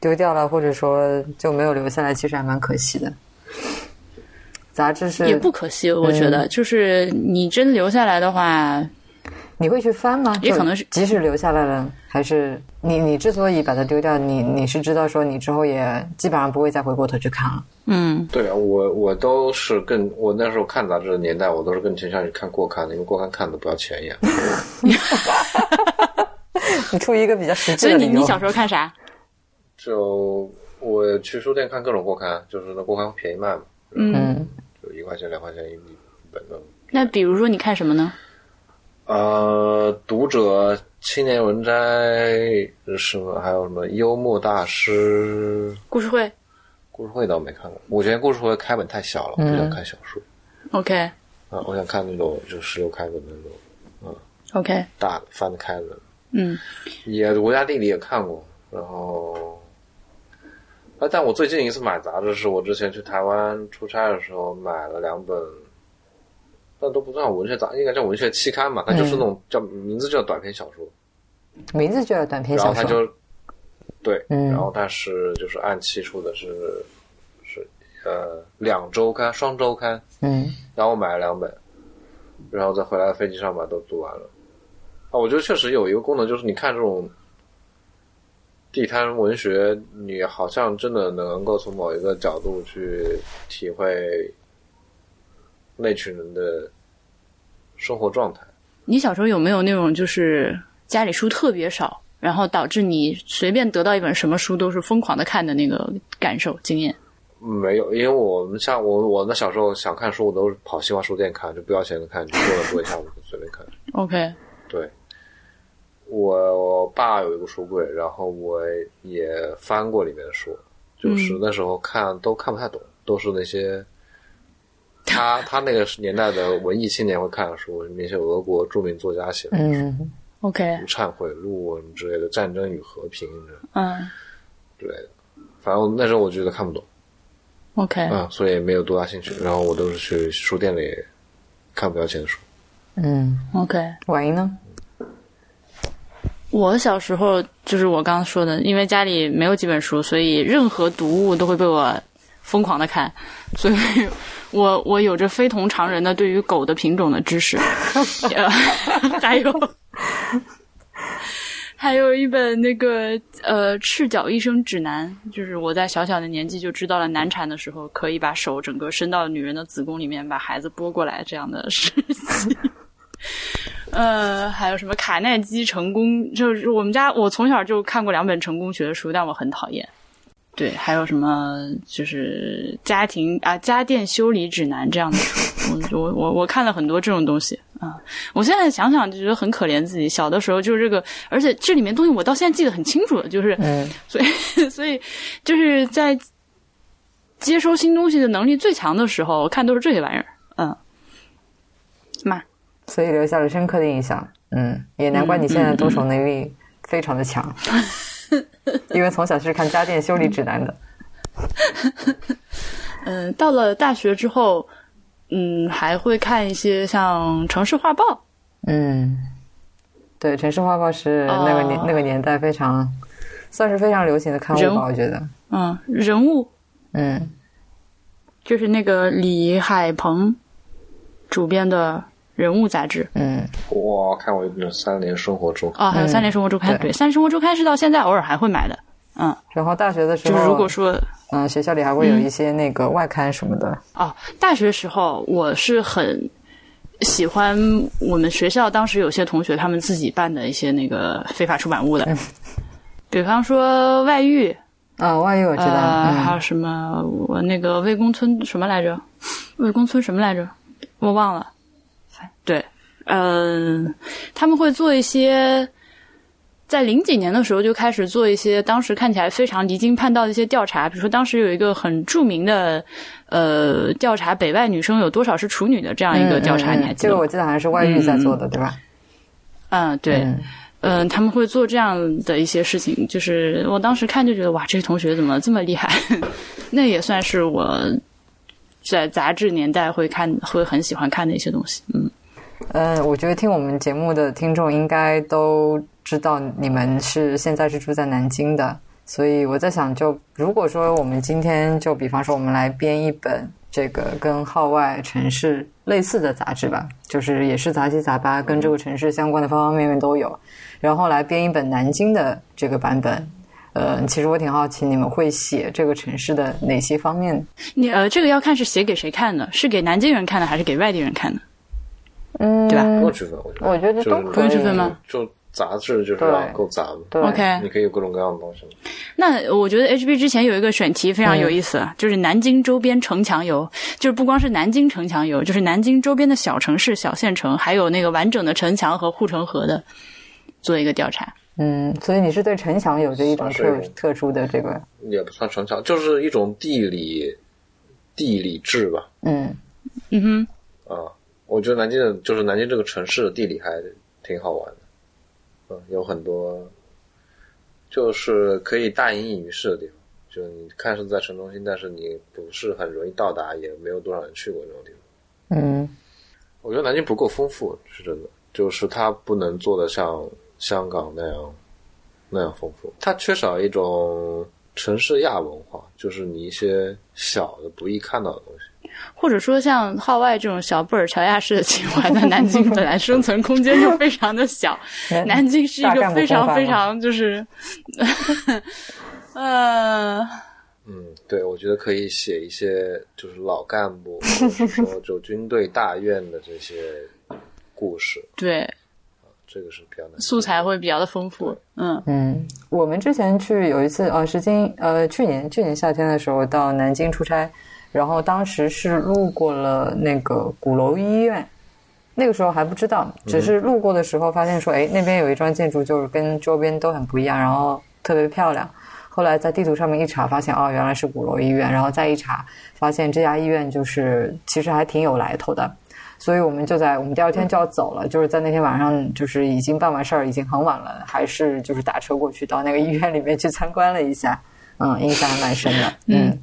S1: 丢掉了，或者说就没有留下来，其实还蛮可惜的。杂志是
S3: 也不可惜，我觉得，就是你真留下来的话。
S1: 你会去翻吗？
S3: 也可能是，
S1: 即使留下来了，还是你你之所以把它丢掉，你你是知道说你之后也基本上不会再回过头去看了。
S3: 嗯，
S2: 对啊，我我都是更我那时候看杂志的年代，我都是更倾向于看过刊的，因为过刊看的不要钱呀。
S1: 你出一个比较实际
S3: 的所以你你小时候看啥？
S2: 就我去书店看各种过刊，就是那过刊便宜卖嘛。
S3: 嗯，
S2: 就一块钱两块钱一本的。
S3: 那比如说你看什么呢？
S2: 呃，读者、青年文摘什么，还有什么幽默大师、
S3: 故事会，
S2: 故事会倒没看过。我觉得故事会开本太小了，不想看小说。
S3: OK。
S2: 啊，我想看那种就十六开本的那种，嗯。
S3: OK。
S2: 大的翻得开的。
S3: 嗯。
S2: 也国家地理也看过，然后，啊，但我最近一次买杂志是我之前去台湾出差的时候买了两本。但都不算文学杂，应该叫文学期刊嘛？它就是那种叫名字叫短篇小说，
S1: 名字就叫短篇小
S2: 说。然后它就对，然后它是就是按期出的，是是呃两周刊、双周刊。
S1: 嗯，
S2: 然后我买了两本，然后再回来飞机上把都读完了。啊，我觉得确实有一个功能，就是你看这种地摊文学，你好像真的能够从某一个角度去体会。那群人的生活状态。
S3: 你小时候有没有那种就是家里书特别少，然后导致你随便得到一本什么书都是疯狂的看的那个感受经验？
S2: 没有，因为我们像我我那小时候想看书，我都是跑新华书店看，就不要钱的看，就坐了坐一下午就随便看。
S3: OK。
S2: 对，我爸有一个书柜，然后我也翻过里面的书，就是那时候看都看不太懂，都是那些。他他那个年代的文艺青年会看的书，那些俄国著名作家写的书
S3: ，OK，《
S2: 忏悔录》什么之类的，《战争与和平》
S3: 嗯，
S2: 之类的。反正那时候我觉得看不懂
S3: ，OK，
S2: 嗯，所以没有多大兴趣。然后我都是去书店里看不要钱的书。
S1: 嗯
S3: ，OK。
S1: 婉莹呢？
S3: 我小时候就是我刚刚说的，因为家里没有几本书，所以任何读物都会被我疯狂的看，所以。我我有着非同常人的对于狗的品种的知识，还有还有一本那个呃赤脚医生指南，就是我在小小的年纪就知道了难产的时候可以把手整个伸到女人的子宫里面把孩子拨过来这样的事情。呃，还有什么卡耐基成功？就是我们家我从小就看过两本成功学的书，但我很讨厌。对，还有什么就是家庭啊家电修理指南这样的书，我我我我看了很多这种东西啊。我现在想想就觉得很可怜自己，小的时候就是这个，而且这里面东西我到现在记得很清楚的，就是，嗯所以 所以就是在接收新东西的能力最强的时候，我看都是这些玩意儿，嗯，嘛，
S1: 所以留下了深刻的印象，嗯，也难怪你现在动手能力非常的强。因为从小是看家电修理指南的。
S3: 嗯，到了大学之后，嗯，还会看一些像《城市画报》。
S1: 嗯，对，《城市画报》是那个年、
S3: 哦
S1: 那个年代非常算是非常流行的刊物吧，我觉得。
S3: 嗯，人物
S1: 嗯
S3: 就是那个李海鹏主编的人物杂志
S1: 嗯
S2: 哇，看过一本《三联生活周刊》
S3: 哦，还有《三联生活周刊》
S1: 对
S3: 对，《三联生活周刊》是到现在偶尔还会买的。嗯，
S1: 然后大学的时候，
S3: 就是如果说
S1: 嗯、学校里还会有一些那个外刊什么的。
S3: 哦，大学时候我是很喜欢我们学校当时有些同学他们自己办的一些那个非法出版物的，比方说外遇，
S1: 啊，外遇我知道。
S3: 呃，还
S1: 嗯
S3: 有什么我那个魏公村什么来着？魏公村什么来着？我忘了。对，嗯、他们会做一些。在零几年的时候就开始做一些当时看起来非常离经叛道的一些调查，比如说当时有一个很著名的呃调查北外女生有多少是处女的这样一个调查，你还记得？
S1: 这个我记得好像是外语在做的，对吧？
S3: 嗯，对，
S1: 嗯
S3: 嗯、他们会做这样的一些事情，就是我当时看就觉得哇，这个同学怎么这么厉害？那也算是我在杂志年代会看会很喜欢看的一些东西。嗯，
S1: 嗯，我觉得听我们节目的听众应该都知道你们是现在是住在南京的，所以我在想就，如果说我们今天就比方说我们来编一本这个跟号外城市类似的杂志吧，就是也是杂七杂八，跟这个城市相关的方方面面都有，然后来编一本南京的这个版本。呃，其实我挺好奇你们会写这个城市的哪些方面？
S3: 你呃，这个要看是写给谁看的，是给南京人看的还是给外地人看的？
S1: 嗯，
S3: 对吧？
S2: 不用区分，我觉得。
S1: 我觉得都
S3: 不用区分吗？
S2: 就就杂志就是
S1: 对。
S2: 要够杂嘛，
S1: 对
S3: OK
S2: 你可以有各种各样的东西嘛。
S3: 那我觉得 HB 之前有一个选题非常有意思，啊就是南京周边城墙游，就是不光是南京城墙游，就是南京周边的小城市、小县城，还有那个完整的城墙和护城河的，做一个调查。
S1: 嗯，所以你是对城墙有着一种特特殊的这个，
S2: 也不算城墙，就是一种地理地理志吧。
S1: 嗯。
S3: 嗯哼，
S2: 啊，我觉得南京的，就是南京这个城市的地理还挺好玩的。嗯，有很多就是可以大隐隐于市的地方，就你看是在城中心，但是你不是很容易到达，也没有多少人去过这种地方。
S1: 嗯
S2: 我觉得南京不够丰富，是真的，就是它不能做的像香港那样那样丰富，它缺少一种城市亚文化，就是你一些小的不易看到的东西。
S3: 或者说像号外这种小布尔乔亚式的情怀，在南京本来生存空间就非常的小，南京是一个非常非常就是，呃，
S2: 嗯，对，我觉得可以写一些就是老干部，或者说就军队大院的这些故事，
S3: 对，
S2: 这个是比较难。
S3: 素材会比较的丰富。嗯
S1: 嗯，我们之前去有一次，呃，是今呃去年去年夏天的时候到南京出差，然后当时是路过了那个鼓楼医院，那个时候还不知道，只是路过的时候发现说，哎，那边有一幢建筑就是跟周边都很不一样，然后特别漂亮。后来在地图上面一查，发现哦，原来是鼓楼医院，然后再一查，发现这家医院就是其实还挺有来头的。所以我们就在我们第二天就要走了，就是在那天晚上，就是已经办完事儿，已经很晚了，还是就是打车过去到那个医院里面去参观了一下，嗯，印象还蛮深的，嗯。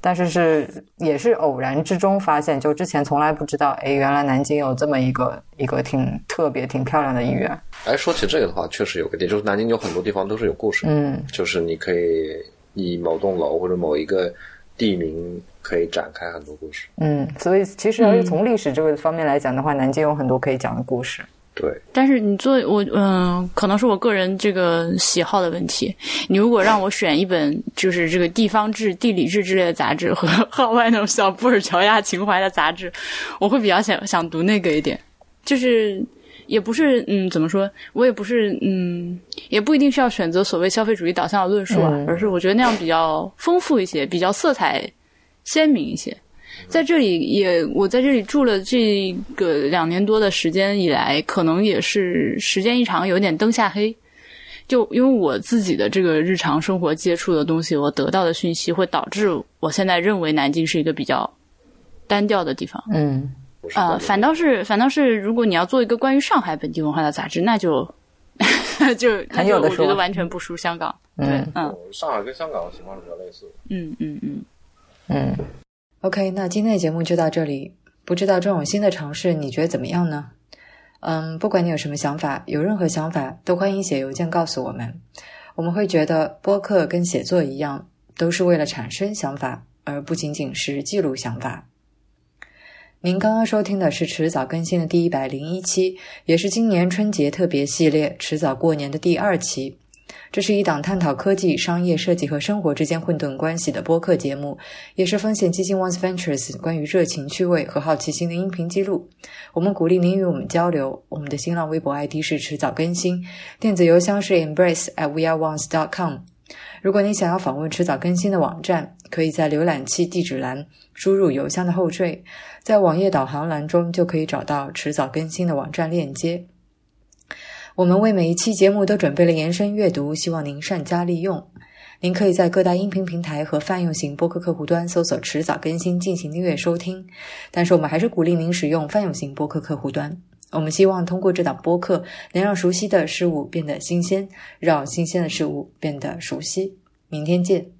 S1: 但是是也是偶然之中发现，就之前从来不知道，哎，原来南京有这么一个一个挺特别、挺漂亮的医院，
S2: 哎，说起这个的话，确实有个点，就是南京有很多地方都是有故事的，
S1: 嗯。
S2: 就是你可以以某栋楼或者某一个地名可以展开很多故事。
S1: 嗯，所以其实要是从历史这个方面来讲的话，南京有很多可以讲的故事，
S2: 对，
S3: 但是你做我嗯、可能是我个人这个喜好的问题。你如果让我选一本就是这个地方志、地理志之类的杂志和号外那种小布尔乔亚情怀的杂志，我会比较想想读那个一点。就是也不是嗯怎么说，我也不是嗯也不一定是要选择所谓消费主义导向的论述啊，
S1: 嗯
S3: 而是我觉得那样比较丰富一些，比较色彩鲜明一些。在这里也，我在这里住了这个两年多的时间以来，可能也是时间一长，有点灯下黑。就因为我自己的这个日常生活接触的东西，我得到的讯息会导致我现在认为南京是一个比较单调的地方。
S1: 嗯
S3: 呃，反倒是反倒是，如果你要做一个关于上海本地文化的杂志，那就 就那就我觉
S1: 很有的说
S3: 得完全不输香港。对
S1: 嗯，
S3: 嗯
S2: 上海跟香港的情况是比较类似的。
S3: 嗯嗯嗯，
S1: 嗯。
S5: OK，那今天的节目就到这里。不知道这种新的尝试你觉得怎么样呢？嗯，不管你有什么想法，有任何想法都欢迎写邮件告诉我们。我们会觉得播客跟写作一样，都是为了产生想法，而不仅仅是记录想法。您刚刚收听的是迟早更新的第一百零一期，也是今年春节特别系列“迟早过年”的第二期。这是一档探讨科技、商业、设计和生活之间混沌关系的播客节目，也是风险基金 Once Ventures 关于热情、趣味和好奇心的音频记录。我们鼓励您与我们交流。我们的新浪微博 ID 是迟早更新，电子邮箱是 embrace at weareones.com。如果你想要访问迟早更新的网站，可以在浏览器地址栏输入邮箱的后缀，在网页导航栏中就可以找到迟早更新的网站链接。我们为每一期节目都准备了延伸阅读，希望您善加利用。您可以在各大音频平台和泛用型播客客户端搜索“迟早更新”进行订阅收听，但是我们还是鼓励您使用泛用型播客客户端。我们希望通过这档播客，能让熟悉的事物变得新鲜，让新鲜的事物变得熟悉。明天见。